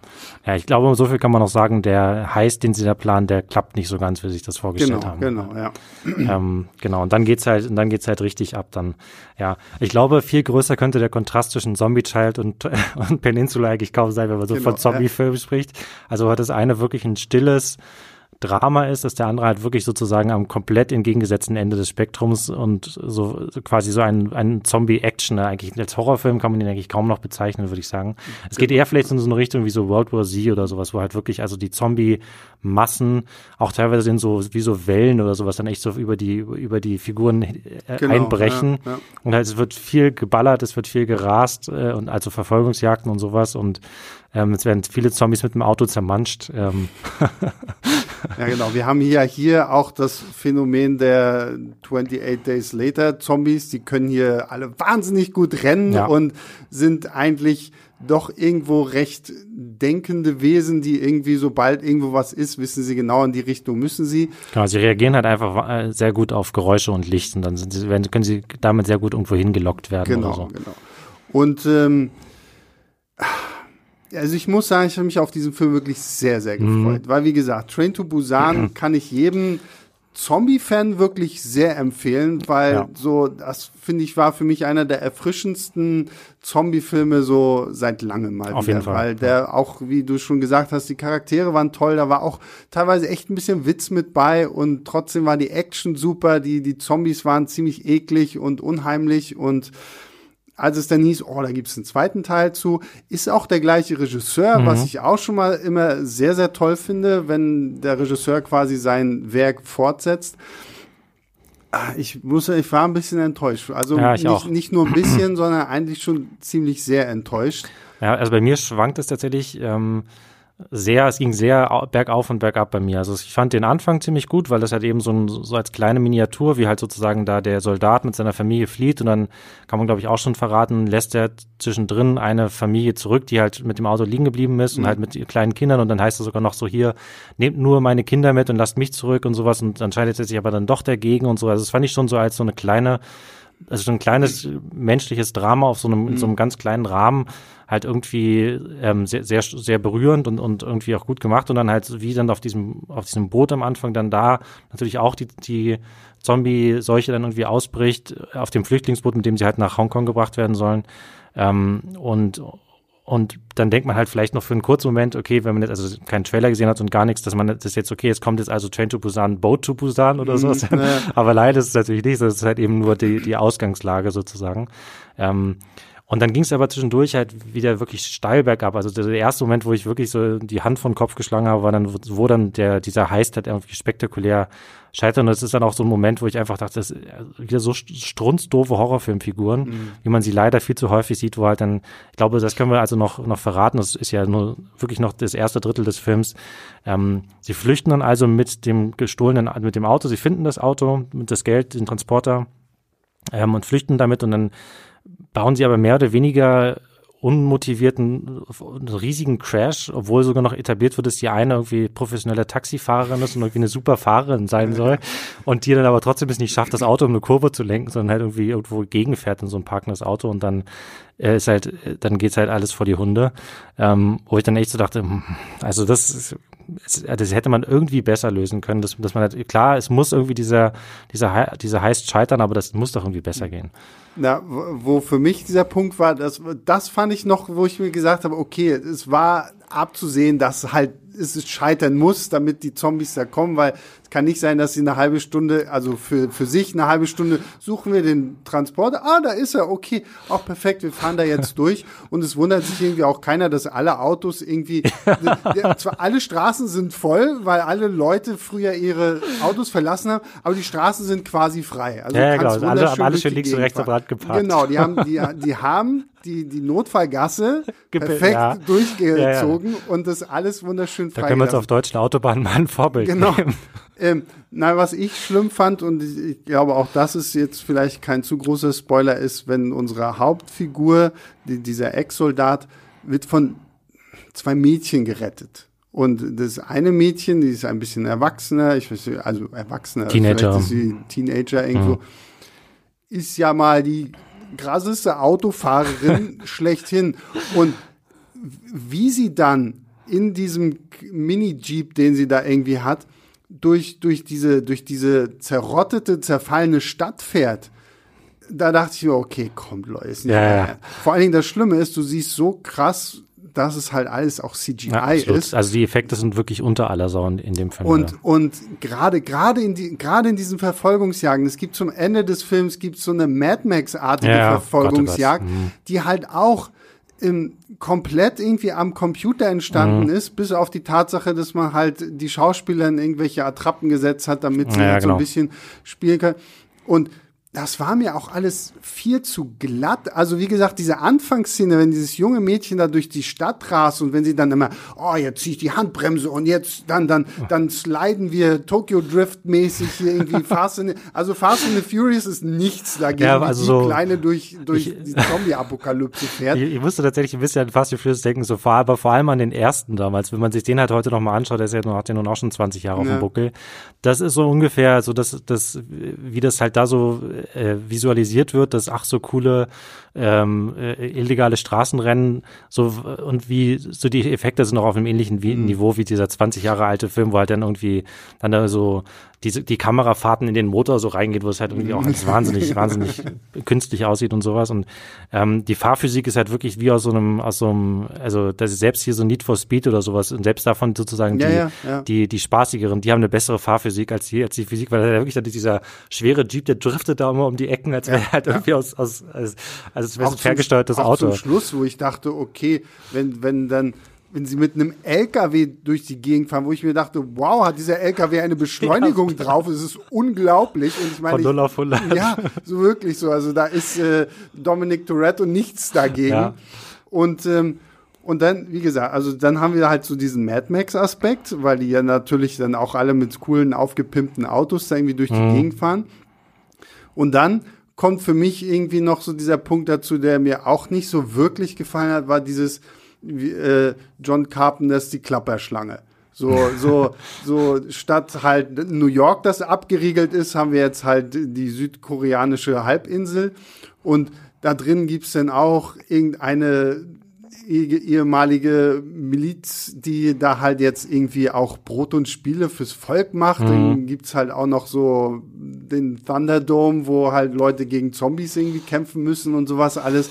Ja, ich glaube, so viel kann man noch sagen, der Heiß, den sie da planen, der klappt nicht so ganz, wie sie sich das vorgestellt
genau,
haben.
Genau, ja.
Ähm, genau, und dann geht's halt, und dann geht's halt richtig ab dann. Ja. Ich glaube, viel größer könnte der Kontrast zwischen Zombie Child und, und Peninsula eigentlich kaum sein, wenn man so genau, von Zombie-Filmen ja. spricht. Also hat das eine wirklich ein stilles, Drama ist, dass der andere halt wirklich sozusagen am komplett entgegengesetzten Ende des Spektrums und so, so quasi so ein, ein Zombie-Action, eigentlich als Horrorfilm kann man den eigentlich kaum noch bezeichnen, würde ich sagen. Es geht eher vielleicht in so eine Richtung wie so World War Z oder sowas, wo halt wirklich also die Zombie-Massen auch teilweise sind so wie so Wellen oder sowas dann echt so über die über die Figuren äh, genau, einbrechen ja, ja. und halt es wird viel geballert, es wird viel gerast äh, und also Verfolgungsjagden und sowas und ähm, es werden viele Zombies mit dem Auto zermanscht. Ähm.
Ja, genau. Wir haben hier, hier auch das Phänomen der 28 Days Later Zombies. Die können hier alle wahnsinnig gut rennen ja. und sind eigentlich doch irgendwo recht denkende Wesen, die irgendwie, sobald irgendwo was ist, wissen sie genau, in die Richtung müssen sie.
Genau, sie reagieren halt einfach äh, sehr gut auf Geräusche und Licht und dann sie, können sie damit sehr gut irgendwo hingelockt werden.
Genau,
oder so.
genau. Und ähm, also ich muss sagen, ich habe mich auf diesen Film wirklich sehr, sehr mhm. gefreut. Mhm. Weil, wie gesagt, Train to Busan mhm. kann ich jedem Zombie-Fan wirklich sehr empfehlen, weil ja. so, das finde ich, war für mich einer der erfrischendsten Zombie-Filme so seit langem mal
Auf wieder. Jeden Fall.
Weil der auch, wie du schon gesagt hast, die Charaktere waren toll, da war auch teilweise echt ein bisschen Witz mit bei und trotzdem war die Action super, die, die Zombies waren ziemlich eklig und unheimlich und als es dann hieß, oh, da gibt es einen zweiten Teil zu, ist auch der gleiche Regisseur, mhm. was ich auch schon mal immer sehr, sehr toll finde, wenn der Regisseur quasi sein Werk fortsetzt. Ah, ich muss, ich war ein bisschen enttäuscht. Also
ja,
nicht, nicht, nur ein bisschen, sondern eigentlich schon ziemlich sehr enttäuscht.
Ja, also bei mir schwankt es tatsächlich. Ähm sehr, es ging sehr bergauf und bergab bei mir. Also ich fand den Anfang ziemlich gut, weil das halt eben so, ein, so als kleine Miniatur, wie halt sozusagen da der Soldat mit seiner Familie flieht und dann kann man glaube ich auch schon verraten, lässt er zwischendrin eine Familie zurück, die halt mit dem Auto liegen geblieben ist mhm. und halt mit kleinen Kindern und dann heißt es sogar noch so hier, nehmt nur meine Kinder mit und lasst mich zurück und sowas und dann entscheidet er sich aber dann doch dagegen und so. Also das fand ich schon so als so eine kleine also so ein kleines menschliches Drama auf so einem, in so einem ganz kleinen Rahmen halt irgendwie ähm, sehr, sehr, sehr berührend und, und irgendwie auch gut gemacht und dann halt wie dann auf diesem, auf diesem Boot am Anfang dann da natürlich auch die, die Zombie-Seuche dann irgendwie ausbricht auf dem Flüchtlingsboot, mit dem sie halt nach Hongkong gebracht werden sollen. Ähm, und, und dann denkt man halt vielleicht noch für einen kurzen Moment, okay, wenn man jetzt also keinen Trailer gesehen hat und gar nichts, dass man das jetzt, okay, jetzt kommt jetzt also Train to Busan, Boat to Busan oder so. Mhm, ja. Aber leider ist es natürlich nicht, das ist halt eben nur die, die Ausgangslage sozusagen. Ähm, und dann ging es aber zwischendurch halt wieder wirklich steil bergab. Also der erste Moment, wo ich wirklich so die Hand von Kopf geschlagen habe, war dann, wo dann der, dieser Heist halt irgendwie spektakulär scheitert. Und das ist dann auch so ein Moment, wo ich einfach dachte, das ist wieder so strunzdoofe Horrorfilmfiguren, mhm. wie man sie leider viel zu häufig sieht, wo halt dann, ich glaube, das können wir also noch, noch verraten. Das ist ja nur wirklich noch das erste Drittel des Films. Ähm, sie flüchten dann also mit dem gestohlenen, mit dem Auto. Sie finden das Auto, mit das Geld, den Transporter, ähm, und flüchten damit und dann bauen sie aber mehr oder weniger unmotivierten, riesigen Crash, obwohl sogar noch etabliert wird, dass die eine irgendwie professionelle Taxifahrerin ist und irgendwie eine super Fahrerin sein soll und die dann aber trotzdem es nicht schafft, das Auto um eine Kurve zu lenken, sondern halt irgendwie irgendwo gegenfährt in so ein parkendes Auto und dann ist halt, dann geht's halt alles vor die Hunde, ähm, wo ich dann echt so dachte, hm, also das ist, das hätte man irgendwie besser lösen können, dass, dass man halt, klar, es muss irgendwie dieser, dieser, dieser heißt scheitern, aber das muss doch irgendwie besser gehen.
Na, wo für mich dieser Punkt war, das, das fand ich noch, wo ich mir gesagt habe, okay, es war abzusehen, dass halt es scheitern muss, damit die Zombies da kommen, weil kann nicht sein, dass sie eine halbe Stunde, also für, für sich eine halbe Stunde suchen wir den Transporter. Ah, da ist er, okay, auch perfekt, wir fahren da jetzt durch. Und es wundert sich irgendwie auch keiner, dass alle Autos irgendwie, ja, zwar alle Straßen sind voll, weil alle Leute früher ihre Autos verlassen haben, aber die Straßen sind quasi frei.
Also ja, ja genau, alle, alle schön links und rechts am Rad geparkt.
Genau, die haben, die, die haben die, die Notfallgasse perfekt ja. durchgezogen ja, ja. und das alles wunderschön
frei. Da können wir uns auf deutschen Autobahnen mal ein Vorbild
genau. nehmen. Ähm, na, was ich schlimm fand, und ich, ich glaube auch das ist jetzt vielleicht kein zu großer Spoiler, ist, wenn unsere Hauptfigur, die, dieser Ex-Soldat, wird von zwei Mädchen gerettet. Und das eine Mädchen, die ist ein bisschen erwachsener, ich weiß nicht, also erwachsener,
Teenager,
ist sie Teenager irgendwo, mhm. ist ja mal die krasseste Autofahrerin schlechthin. Und wie sie dann in diesem Mini-Jeep, den sie da irgendwie hat, durch, durch, diese, durch diese zerrottete, zerfallene Stadt fährt, da dachte ich mir, okay, kommt, Leute.
Ja, ja.
Vor allen Dingen das Schlimme ist, du siehst so krass dass es halt alles auch CGI ja, ist.
Also die Effekte sind wirklich unter aller Sau in dem Film.
Und, und gerade, gerade in die, gerade in diesen Verfolgungsjagden, es gibt zum Ende des Films gibt so eine Mad Max-artige ja, Verfolgungsjagd, mhm. die halt auch im, komplett irgendwie am Computer entstanden mhm. ist, bis auf die Tatsache, dass man halt die Schauspieler in irgendwelche Attrappen gesetzt hat, damit sie ja, halt genau. so ein bisschen spielen können. Und das war mir auch alles viel zu glatt. Also wie gesagt, diese Anfangsszene, wenn dieses junge Mädchen da durch die Stadt rast und wenn sie dann immer, oh, jetzt ziehe ich die Handbremse und jetzt dann dann dann sliden wir Tokyo Drift mäßig hier irgendwie Fast and, also Fast and the Furious ist nichts dagegen,
ja, also
wie
die
kleine durch durch ich, die Zombie Apokalypse fährt.
Ich, ich musste tatsächlich ein bisschen an Fast and Furious denken, so vor, aber vor allem an den ersten damals, wenn man sich den halt heute noch mal anschaut, der ist ja noch, hat ja nun auch schon 20 Jahre auf dem Buckel. Das ist so ungefähr so das das wie das halt da so äh, visualisiert wird, dass ach so coole ähm, äh, illegale Straßenrennen so und wie so die Effekte sind auch auf einem ähnlichen mhm. Niveau wie dieser 20 Jahre alte Film, wo halt dann irgendwie dann da so diese, die Kamerafahrten in den Motor so reingeht, wo es halt irgendwie auch ganz wahnsinnig, wahnsinnig künstlich aussieht und sowas. Und ähm, die Fahrphysik ist halt wirklich wie aus so einem, aus so einem, also das ist selbst hier so Need for Speed oder sowas und selbst davon sozusagen die, ja, ja. die, die spaßigeren, die haben eine bessere Fahrphysik als die, als die Physik, weil da wirklich dann dieser schwere Jeep, der driftet da immer um die Ecken, als wäre halt irgendwie aus, aus, als, als wäre es ein ferngesteuertes
auch
Auto.
Zum Schluss, wo ich dachte, okay, wenn, wenn dann wenn sie mit einem LKW durch die Gegend fahren, wo ich mir dachte, wow, hat dieser LKW eine Beschleunigung drauf, es ist unglaublich. Und ich meine,
Von 0 auf 100.
Ja, so wirklich so. Also da ist äh, Dominic Toretto nichts dagegen. Ja. Und ähm, und dann, wie gesagt, also dann haben wir halt so diesen Mad Max-Aspekt, weil die ja natürlich dann auch alle mit coolen, aufgepimpten Autos da irgendwie durch die mhm. Gegend fahren. Und dann kommt für mich irgendwie noch so dieser Punkt dazu, der mir auch nicht so wirklich gefallen hat, war dieses, wie, äh, John Carpenters Die Klapperschlange. So, so, so statt halt New York, das abgeriegelt ist, haben wir jetzt halt die südkoreanische Halbinsel. Und da drin gibt's dann auch irgendeine ehemalige Miliz, die da halt jetzt irgendwie auch Brot und Spiele fürs Volk macht. Mhm. Dann gibt's halt auch noch so den Thunderdome, wo halt Leute gegen Zombies irgendwie kämpfen müssen und sowas alles.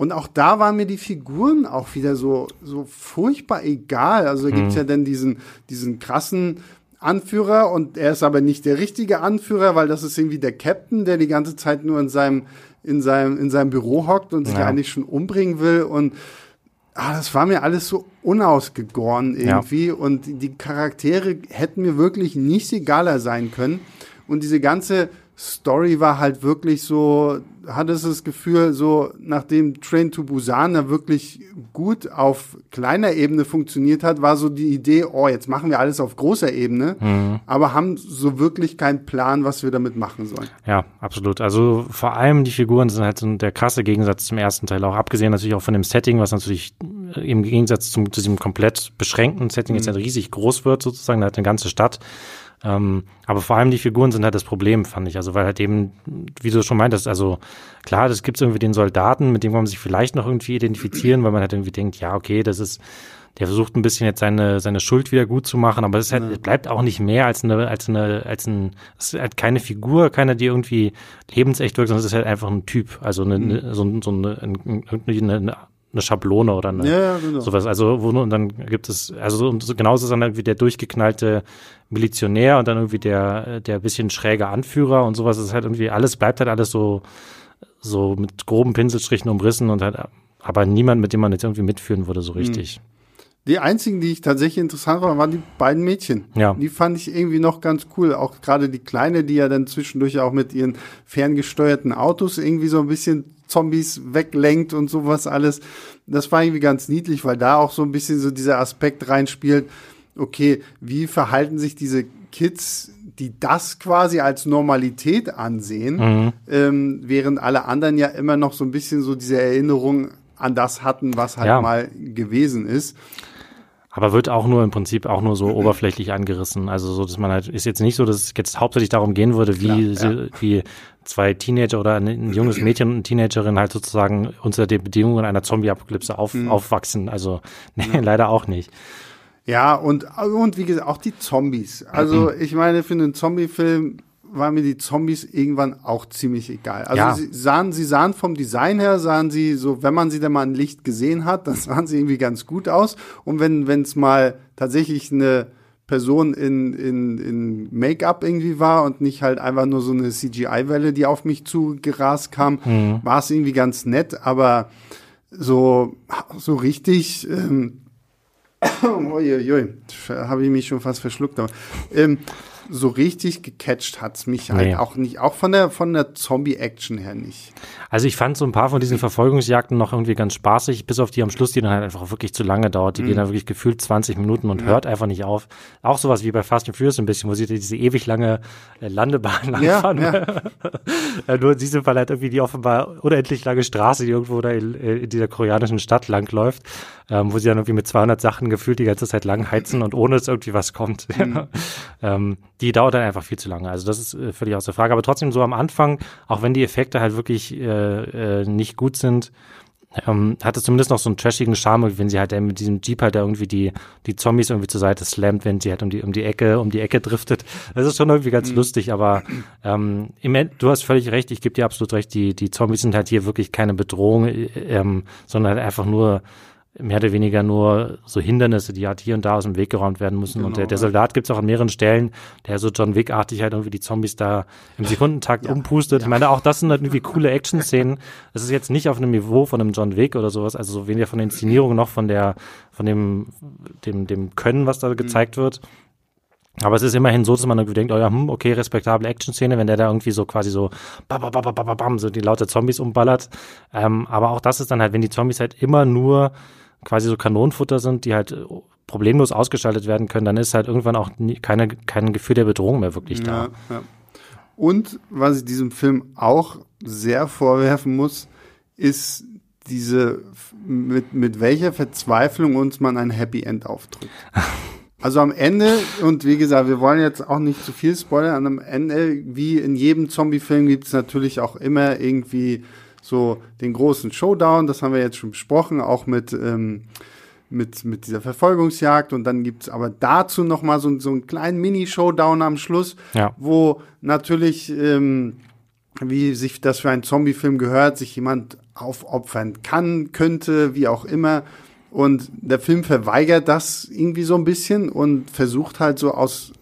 Und auch da waren mir die Figuren auch wieder so, so furchtbar egal. Also da gibt's mhm. ja dann diesen, diesen krassen Anführer und er ist aber nicht der richtige Anführer, weil das ist irgendwie der Captain, der die ganze Zeit nur in seinem in seinem, in seinem Büro hockt und sich ja. eigentlich schon umbringen will. Und ah, das war mir alles so unausgegoren irgendwie. Ja. Und die Charaktere hätten mir wirklich nicht egaler sein können. Und diese ganze Story war halt wirklich so, hatte es das Gefühl, so nachdem Train to Busan da wirklich gut auf kleiner Ebene funktioniert hat, war so die Idee, oh, jetzt machen wir alles auf großer Ebene, mhm. aber haben so wirklich keinen Plan, was wir damit machen sollen.
Ja, absolut. Also vor allem die Figuren sind halt so der krasse Gegensatz zum ersten Teil, auch abgesehen natürlich auch von dem Setting, was natürlich im Gegensatz zum, zu diesem komplett beschränkten Setting mhm. jetzt halt riesig groß wird, sozusagen, da hat eine ganze Stadt. Ähm, aber vor allem die Figuren sind halt das Problem, fand ich. Also weil halt eben, wie du schon meintest, also klar, das gibt irgendwie den Soldaten, mit dem kann man sich vielleicht noch irgendwie identifizieren, weil man halt irgendwie denkt, ja, okay, das ist, der versucht ein bisschen jetzt seine, seine Schuld wieder gut zu machen, aber es halt, bleibt auch nicht mehr als eine, als eine, als ein, es ist halt keine Figur, keiner, die irgendwie lebensecht wirkt, sondern es ist halt einfach ein Typ, also eine, mhm. so, so eine, eine, eine eine Schablone oder eine, ja, genau. sowas. Also wo und dann gibt es, also und genauso ist dann irgendwie der durchgeknallte Milizionär und dann irgendwie der, der bisschen schräge Anführer und sowas. Das ist halt irgendwie alles, bleibt halt alles so, so mit groben Pinselstrichen umrissen und halt, aber niemand, mit dem man jetzt irgendwie mitführen würde, so richtig. Hm.
Die einzigen, die ich tatsächlich interessant fand, waren die beiden Mädchen. Ja. Die fand ich irgendwie noch ganz cool. Auch gerade die Kleine, die ja dann zwischendurch auch mit ihren ferngesteuerten Autos irgendwie so ein bisschen Zombies weglenkt und sowas alles. Das war irgendwie ganz niedlich, weil da auch so ein bisschen so dieser Aspekt reinspielt. Okay, wie verhalten sich diese Kids, die das quasi als Normalität ansehen, mhm. ähm, während alle anderen ja immer noch so ein bisschen so diese Erinnerung an das hatten, was halt ja. mal gewesen ist.
Aber wird auch nur im Prinzip auch nur so oberflächlich angerissen. Also so, dass man halt, ist jetzt nicht so, dass es jetzt hauptsächlich darum gehen würde, wie, Klar, ja. wie zwei Teenager oder ein, ein, junges Mädchen und eine Teenagerin halt sozusagen unter den Bedingungen einer Zombie-Apokalypse auf, mhm. aufwachsen. Also nee, ja. leider auch nicht.
Ja, und, und wie gesagt, auch die Zombies. Also ich meine, für einen Zombie-Film waren mir die Zombies irgendwann auch ziemlich egal. Also ja. sie sahen, sie sahen vom Design her, sahen sie so, wenn man sie dann mal in Licht gesehen hat, dann sahen sie irgendwie ganz gut aus. Und wenn wenn es mal tatsächlich eine Person in, in, in Make-up irgendwie war und nicht halt einfach nur so eine CGI-Welle, die auf mich zugerast kam, mhm. war es irgendwie ganz nett, aber so, so richtig, ähm, uiuiui, habe ich mich schon fast verschluckt, aber, ähm, so richtig gecatcht hat's mich halt nee. auch nicht, auch von der von der Zombie-Action her nicht.
Also ich fand so ein paar von diesen Verfolgungsjagden noch irgendwie ganz spaßig, bis auf die am Schluss, die dann halt einfach wirklich zu lange dauert. Die mhm. gehen dann wirklich gefühlt 20 Minuten und ja. hört einfach nicht auf. Auch sowas wie bei Fast and Furious ein bisschen, wo sie diese ewig lange äh, Landebahn langfahren. Ja, ja. Nur in diesem Fall halt irgendwie die offenbar unendlich lange Straße, die irgendwo da in, äh, in dieser koreanischen Stadt langläuft, ähm, wo sie dann irgendwie mit 200 Sachen gefühlt die ganze Zeit lang heizen und ohne dass irgendwie was kommt. Mhm. ähm, die dauert dann einfach viel zu lange. Also das ist äh, völlig aus der Frage. Aber trotzdem so am Anfang, auch wenn die Effekte halt wirklich äh, äh, nicht gut sind, ähm, hat es zumindest noch so einen trashigen Charme, wenn sie halt mit diesem Jeep halt da irgendwie die, die Zombies irgendwie zur Seite slammt, wenn sie halt um die, um die Ecke, um die Ecke driftet. Das ist schon irgendwie ganz mhm. lustig, aber ähm, im End, du hast völlig recht, ich gebe dir absolut recht, die, die Zombies sind halt hier wirklich keine Bedrohung, äh, ähm, sondern halt einfach nur mehr oder weniger nur so Hindernisse, die halt hier und da aus dem Weg geräumt werden müssen. Genau, und der, der Soldat gibt es auch an mehreren Stellen, der so John Wick-artig halt irgendwie die Zombies da im Sekundentakt ja, umpustet. Ja. Ich meine, auch das sind halt irgendwie coole Action-Szenen. Es ist jetzt nicht auf einem Niveau von einem John Wick oder sowas, also so weniger von der Inszenierung noch von der, von dem, dem, dem Können, was da gezeigt mhm. wird. Aber es ist immerhin so, dass man irgendwie denkt, oh ja, hm, okay, respektable Action-Szene, wenn der da irgendwie so quasi so bam, bam, bam, bam, bam, so die laute Zombies umballert. Ähm, aber auch das ist dann halt, wenn die Zombies halt immer nur quasi so Kanonenfutter sind, die halt problemlos ausgeschaltet werden können, dann ist halt irgendwann auch nie, keine, kein Gefühl der Bedrohung mehr wirklich da. Ja, ja.
Und was ich diesem Film auch sehr vorwerfen muss, ist diese, mit, mit welcher Verzweiflung uns man ein Happy End aufdrückt. Also am Ende, und wie gesagt, wir wollen jetzt auch nicht zu viel spoilern, am Ende, wie in jedem Zombie-Film, gibt es natürlich auch immer irgendwie so den großen Showdown, das haben wir jetzt schon besprochen, auch mit, ähm, mit, mit dieser Verfolgungsjagd. Und dann gibt's aber dazu noch mal so, so einen kleinen Mini-Showdown am Schluss,
Ja.
wo natürlich, ähm, wie sich das für einen Zombie-Film gehört, sich jemand aufopfern kann, könnte, wie auch immer. Und der Film verweigert das irgendwie so ein bisschen und versucht halt so aus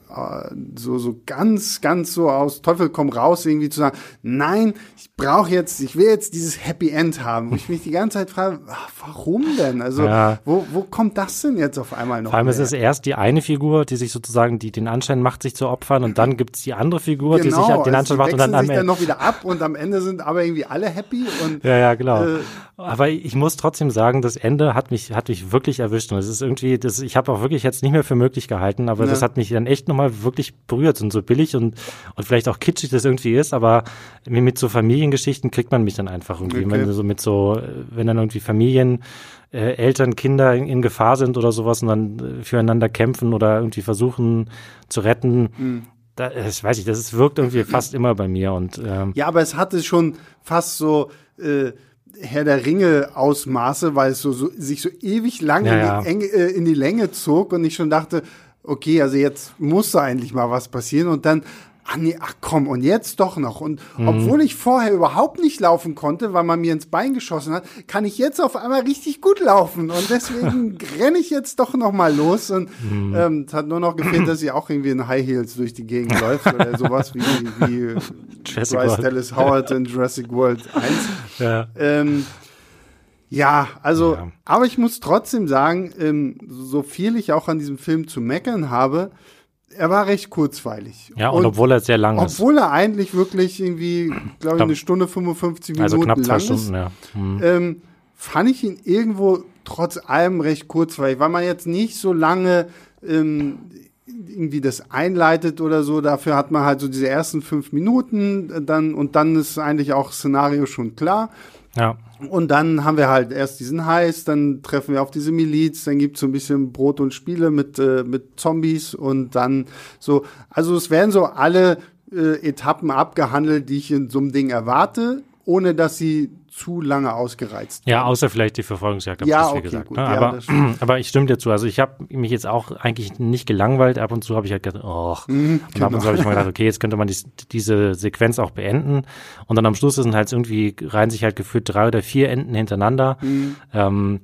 so so ganz ganz so aus Teufel komm raus irgendwie zu sagen, nein, ich brauche jetzt, ich will jetzt dieses Happy End haben. Wo ich mich die ganze Zeit frage, ach, warum denn? Also
Ja.
wo wo kommt das denn jetzt auf einmal noch?
Vor allem ist
her?
es erst die eine Figur, die sich sozusagen, die den Anschein macht, sich zu opfern, und dann gibt's die andere Figur, die sich halt den
also
Anschein
die
macht und dann am
sich dann
Ende.
noch wieder ab und am Ende sind aber irgendwie alle happy und
Ja, ja, genau.
Äh,
Aber ich muss trotzdem sagen, das Ende hat mich, hat mich wirklich erwischt. Und es ist irgendwie, das, ich habe auch wirklich jetzt nicht mehr für möglich gehalten, aber
Ja.
das hat mich dann echt nochmal wirklich berührt und so billig und, und vielleicht auch kitschig das irgendwie ist, aber mit, mit so Familiengeschichten kriegt man mich dann einfach irgendwie.
Okay.
Wenn so mit so, wenn dann irgendwie Familien, äh, Eltern, Kinder in, in Gefahr sind oder sowas und dann äh, füreinander kämpfen oder irgendwie versuchen zu retten.
Mhm.
Da, das weiß ich, das ist, wirkt irgendwie fast immer bei mir und ähm,
Ja, aber es hatte schon fast so äh, Herr der Ringe Ausmaße, weil es so, so sich so ewig lange
Ja,
in, die Enge, äh, in die Länge zog und ich schon dachte, okay, also jetzt muss da endlich mal was passieren und dann Ach nee, ach komm, und jetzt doch noch. Und
Mhm.
obwohl ich vorher überhaupt nicht laufen konnte, weil man mir ins Bein geschossen hat, kann ich jetzt auf einmal richtig gut laufen. Und deswegen renne ich jetzt doch noch mal los. Und
Mhm.
ähm, es hat nur noch gefehlt, dass sie auch irgendwie in High Heels durch die Gegend läuft oder sowas wie, wie
Jurassic
Bryce
World.
Dallas Howard in Jurassic World 1.
ja.
Ähm, ja, also,
Ja.
aber ich muss trotzdem sagen, ähm, so viel ich auch an diesem Film zu meckern habe, er war recht kurzweilig.
ja, und, obwohl er sehr lang ist.
obwohl er eigentlich wirklich irgendwie, glaube ich, eine Stunde 55 Minuten
Also knapp zwei
lang
Stunden,
ist,
ja. Hm.
ähm, fand ich ihn irgendwo trotz allem recht kurzweilig, weil man jetzt nicht so lange ähm, irgendwie das einleitet oder so. Dafür hat man halt so diese ersten fünf Minuten äh, dann und dann ist eigentlich auch Szenario schon klar.
Ja.
Und dann haben wir halt erst diesen Heiß, dann treffen wir auf diese Miliz, dann gibt's so ein bisschen Brot und Spiele mit, äh, mit Zombies und dann so, also es werden so alle äh, Etappen abgehandelt, die ich in so einem Ding erwarte, ohne dass sie zu lange ausgereizt
Ja, außer vielleicht die Verfolgungsjagd,
Ja, okay,
gesagt.
gut.
ne?
Ja,
aber, ich stimme dir zu. Also ich habe mich jetzt auch eigentlich nicht gelangweilt. Ab und zu habe ich halt gedacht, oh.
Mhm,
und ab und zu habe ich mal gedacht, okay, jetzt könnte man dies, diese Sequenz auch beenden. Und dann am Schluss sind halt irgendwie, reihen sich halt gefühlt drei oder vier Enden hintereinander.
Mhm.
Ähm,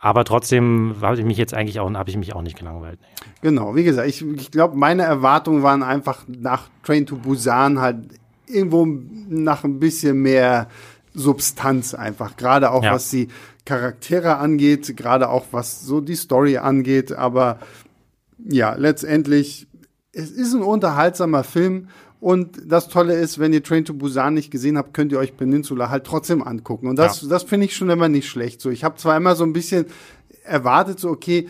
aber trotzdem habe ich mich jetzt eigentlich auch, habe ich mich auch nicht gelangweilt. Nee.
Genau, wie gesagt, ich, ich glaube, meine Erwartungen waren einfach nach Train to Busan halt irgendwo nach ein bisschen mehr Substanz einfach. Gerade auch
Ja.
was die Charaktere angeht, gerade auch was so die Story angeht. Aber ja, letztendlich, es ist ein unterhaltsamer Film. Und das Tolle ist, wenn ihr Train to Busan nicht gesehen habt, könnt ihr euch Peninsula halt trotzdem angucken. Und das, das finde ich schon immer nicht schlecht. So, ich habe zwar immer so ein bisschen erwartet, so okay,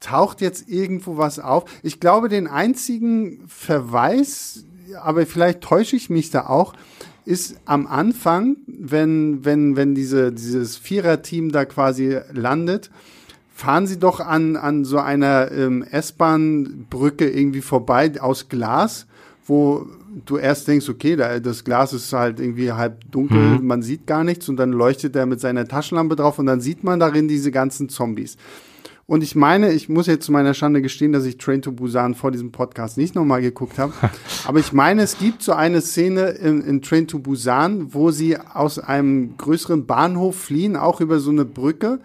taucht jetzt irgendwo was auf. Ich glaube, den einzigen Verweis, aber vielleicht täusche ich mich da auch, ist am Anfang, wenn, wenn, wenn diese, dieses Viererteam da quasi landet, fahren sie doch an, an so einer ähm, S-Bahn-Brücke irgendwie vorbei aus Glas, wo du erst denkst, okay, da, das Glas ist halt irgendwie halb dunkel, man sieht gar nichts und dann leuchtet er mit seiner Taschenlampe drauf und dann sieht man darin diese ganzen Zombies. Und ich meine, ich muss jetzt zu meiner Schande gestehen, dass ich Train to Busan vor diesem Podcast nicht nochmal geguckt habe. Aber ich meine, es gibt so eine Szene in, in Train to Busan, wo sie aus einem größeren Bahnhof fliehen, auch über so eine Brücke.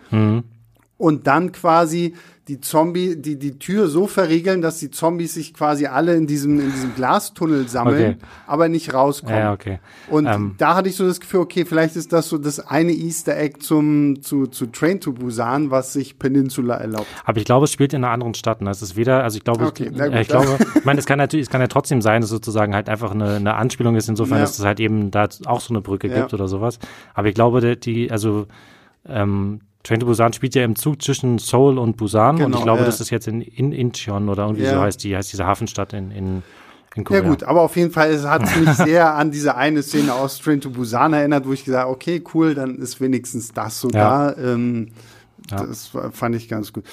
Und dann quasi die Zombie, die, die Tür so verriegeln, dass die Zombies sich quasi alle in diesem, in diesem Glastunnel sammeln,
Okay.
aber nicht rauskommen.
Ja, okay.
Und
Ähm.
da hatte ich so das Gefühl, okay, vielleicht ist das so das eine Easter Egg zum, zu, zu Train to Busan, was sich Peninsula erlaubt.
Aber ich glaube, es spielt in einer anderen Stadt. Ne? Es ist weder, also ich glaube,
Okay,
ich,
gut.
ich glaube, ich meine, es kann natürlich, es kann ja trotzdem sein, dass es sozusagen halt einfach eine, eine Anspielung ist, insofern,
Ja.
dass es halt eben da auch so eine Brücke
Ja.
gibt oder sowas. Aber ich glaube, die, also ähm, Train to Busan spielt ja im Zug zwischen Seoul und Busan und
Genau,
ich glaube,
ja.
das ist jetzt in, in Incheon oder irgendwie
Ja.
so heißt die, heißt diese Hafenstadt in, in, in Korea.
Ja gut, aber auf jeden Fall es hat es mich sehr an diese eine Szene aus Train to Busan erinnert, wo ich gesagt habe, okay, cool, dann ist wenigstens das so
Ja.
da. Ähm,
Ja.
Das fand ich ganz gut.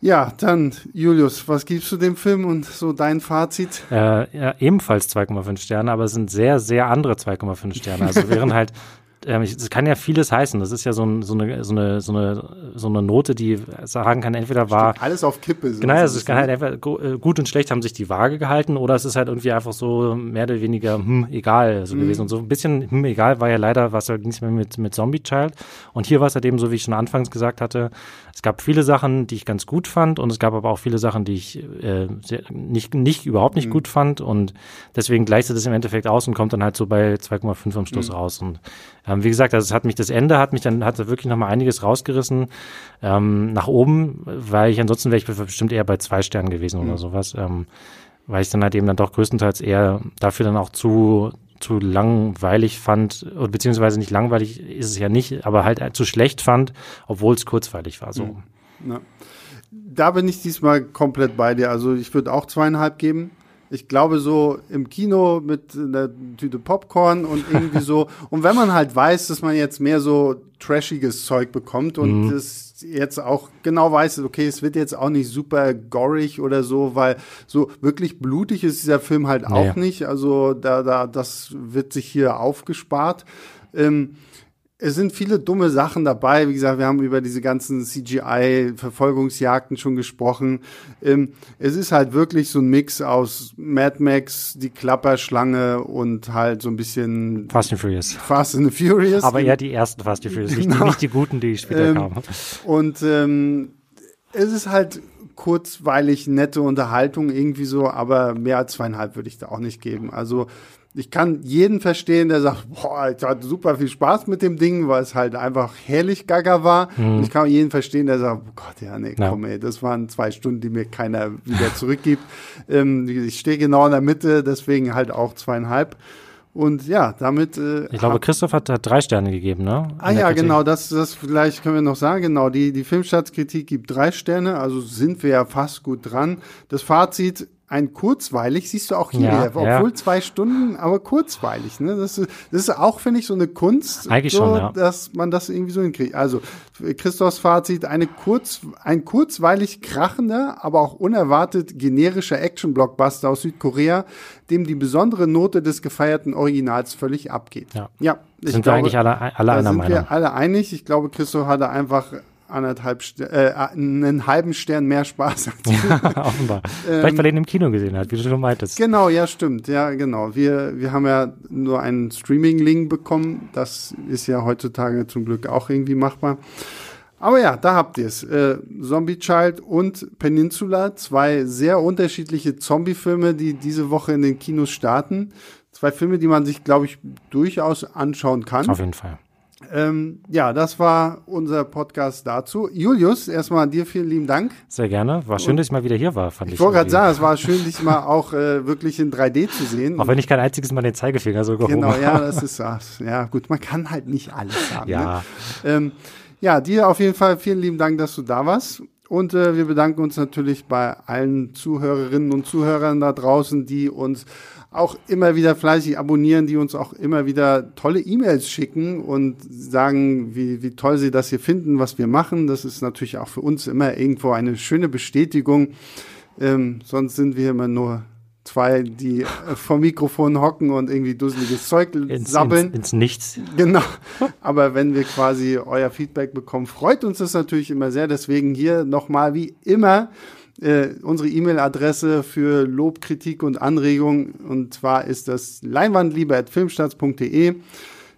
Ja, dann Julius, was gibst du dem Film und so dein Fazit?
Äh, ja, ebenfalls 2,5 Sterne, aber es sind sehr, sehr andere 2,5 Sterne. Also während halt es kann ja vieles heißen. Das ist ja so, ein, so, eine, so, eine, so, eine, so eine Note, die sagen kann, entweder war.
Steht alles auf Kippe. So
genau, also es kann halt einfach äh, gut und schlecht haben sich die Waage gehalten oder es ist halt irgendwie einfach so mehr oder weniger, hm, egal so mhm. gewesen. Und so ein bisschen, hm, egal war ja leider, was halt nichts mehr mit, mit Zombie Child. Und hier war es halt eben so, wie ich schon anfangs gesagt hatte, es gab viele Sachen, die ich ganz gut fand und es gab aber auch viele Sachen, die ich äh, sehr, nicht, nicht, überhaupt nicht mhm. gut fand und deswegen gleicht es im Endeffekt aus und kommt dann halt so bei 2,5 am Schluss mhm. raus. Und ähm, wie gesagt, also es hat mich, das Ende hat mich dann, hat wirklich nochmal einiges rausgerissen ähm, nach oben, weil ich ansonsten wäre ich bestimmt eher bei zwei Sternen gewesen mhm. oder sowas. Ähm, weil ich dann halt eben dann doch größtenteils eher dafür dann auch zu, zu langweilig fand, beziehungsweise nicht langweilig ist es ja nicht, aber halt zu schlecht fand, obwohl es kurzweilig war. So. Mhm.
Ja. Da bin ich diesmal komplett bei dir. Also ich würde auch zweieinhalb geben. Ich glaube, so im Kino mit einer Tüte Popcorn und irgendwie so. und wenn man halt weiß, dass man jetzt mehr so trashiges Zeug bekommt und mhm. das jetzt auch genau weiß, okay, es wird jetzt auch nicht super gorig oder so, weil so wirklich blutig ist dieser Film halt auch nee. nicht. Also da, da, das wird sich hier aufgespart. Ähm, es sind viele dumme Sachen dabei. Wie gesagt, wir haben über diese ganzen CGI-Verfolgungsjagden schon gesprochen. Ähm, es ist halt wirklich so ein Mix aus Mad Max, die Klapperschlange und halt so ein bisschen
Fast and Furious.
Fast and Furious.
Aber eher die ersten Fast and Furious, genau. nicht, die, nicht die guten, die später ähm, kamen.
Und ähm, es ist halt kurzweilig nette Unterhaltung irgendwie so, aber mehr als zweieinhalb würde ich da auch nicht geben. Also ich kann jeden verstehen, der sagt, boah, ich hatte super viel Spaß mit dem Ding, weil es halt einfach herrlich gaga war. Mhm. Und ich kann jeden verstehen, der sagt, oh Gott, ja, nee, komm, ey, das waren zwei Stunden, die mir keiner wieder zurückgibt. ähm, ich stehe genau in der Mitte, deswegen halt auch zweieinhalb. Und ja, damit. Äh,
ich glaube, Christoph hat, hat drei Sterne gegeben, ne?
ah ja, Kritik. genau, das, das vielleicht können wir noch sagen. Genau, die, die Filmschatzkritik gibt drei Sterne, also sind wir ja fast gut dran. Das Fazit ein kurzweilig, siehst du auch hier, ja, obwohl ja. zwei Stunden, aber kurzweilig. Ne? Das, ist, das ist auch, finde ich, so eine Kunst,
Eigentlich
so,
schon, ja.
dass man das irgendwie so hinkriegt. Also Christophs Fazit, eine kurz, ein kurzweilig krachender, aber auch unerwartet generischer Action-Blockbuster aus Südkorea, dem die besondere Note des gefeierten Originals völlig abgeht.
Ja, ja sind glaube, wir eigentlich alle, alle einer
sind
Meinung.
wir alle einig. Ich glaube, Christoph hatte einfach anderthalb äh, einen halben Stern mehr Spaß
als ja, offenbar. Ähm, Vielleicht weil er ihn im Kino gesehen hat, wie du schon meintest.
Genau, ja, stimmt. Ja, genau. Wir, wir haben ja nur einen Streaming-Link bekommen. Das ist ja heutzutage zum Glück auch irgendwie machbar. Aber ja, da habt ihr es. Äh, Zombie Child und Peninsula, zwei sehr unterschiedliche Zombie-Filme, die diese Woche in den Kinos starten. Zwei Filme, die man sich, glaube ich, durchaus anschauen kann.
Auf jeden Fall.
Ähm, ja, das war unser Podcast dazu. Julius, erstmal dir vielen lieben Dank.
Sehr gerne. War schön, Und dass ich mal wieder hier war,
fand ich. Ich wollte gerade sagen, es war schön, dich mal auch äh, wirklich in 3D zu sehen.
Auch wenn ich kein einziges Mal den Zeigefinger so gehoben
Genau, ja, das ist ja gut. Man kann halt nicht alles haben.
Ja.
Ne? Ähm, ja, dir auf jeden Fall vielen lieben Dank, dass du da warst. Und äh, wir bedanken uns natürlich bei allen Zuhörerinnen und Zuhörern da draußen, die uns auch immer wieder fleißig abonnieren, die uns auch immer wieder tolle E-Mails schicken und sagen, wie, wie toll sie das hier finden, was wir machen. Das ist natürlich auch für uns immer irgendwo eine schöne Bestätigung. Ähm, sonst sind wir immer nur zwei, die äh, vom Mikrofon hocken und irgendwie dusseliges Zeug ins, sabbeln.
Ins, ins, Nichts.
Genau. Aber wenn wir quasi euer Feedback bekommen, freut uns das natürlich immer sehr. Deswegen hier nochmal wie immer äh, unsere E-Mail-Adresse für Lob, Kritik und Anregungen. Und zwar ist das leinwandliebe.filmstarts.de.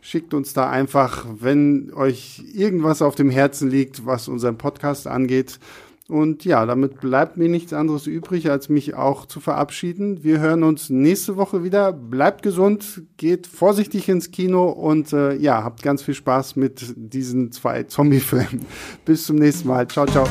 Schickt uns da einfach, wenn euch irgendwas auf dem Herzen liegt, was unseren Podcast angeht. Und ja, damit bleibt mir nichts anderes übrig, als mich auch zu verabschieden. Wir hören uns nächste Woche wieder. Bleibt gesund, geht vorsichtig ins Kino und äh, ja, habt ganz viel Spaß mit diesen zwei Zombie-Filmen. Bis zum nächsten Mal. Ciao, ciao.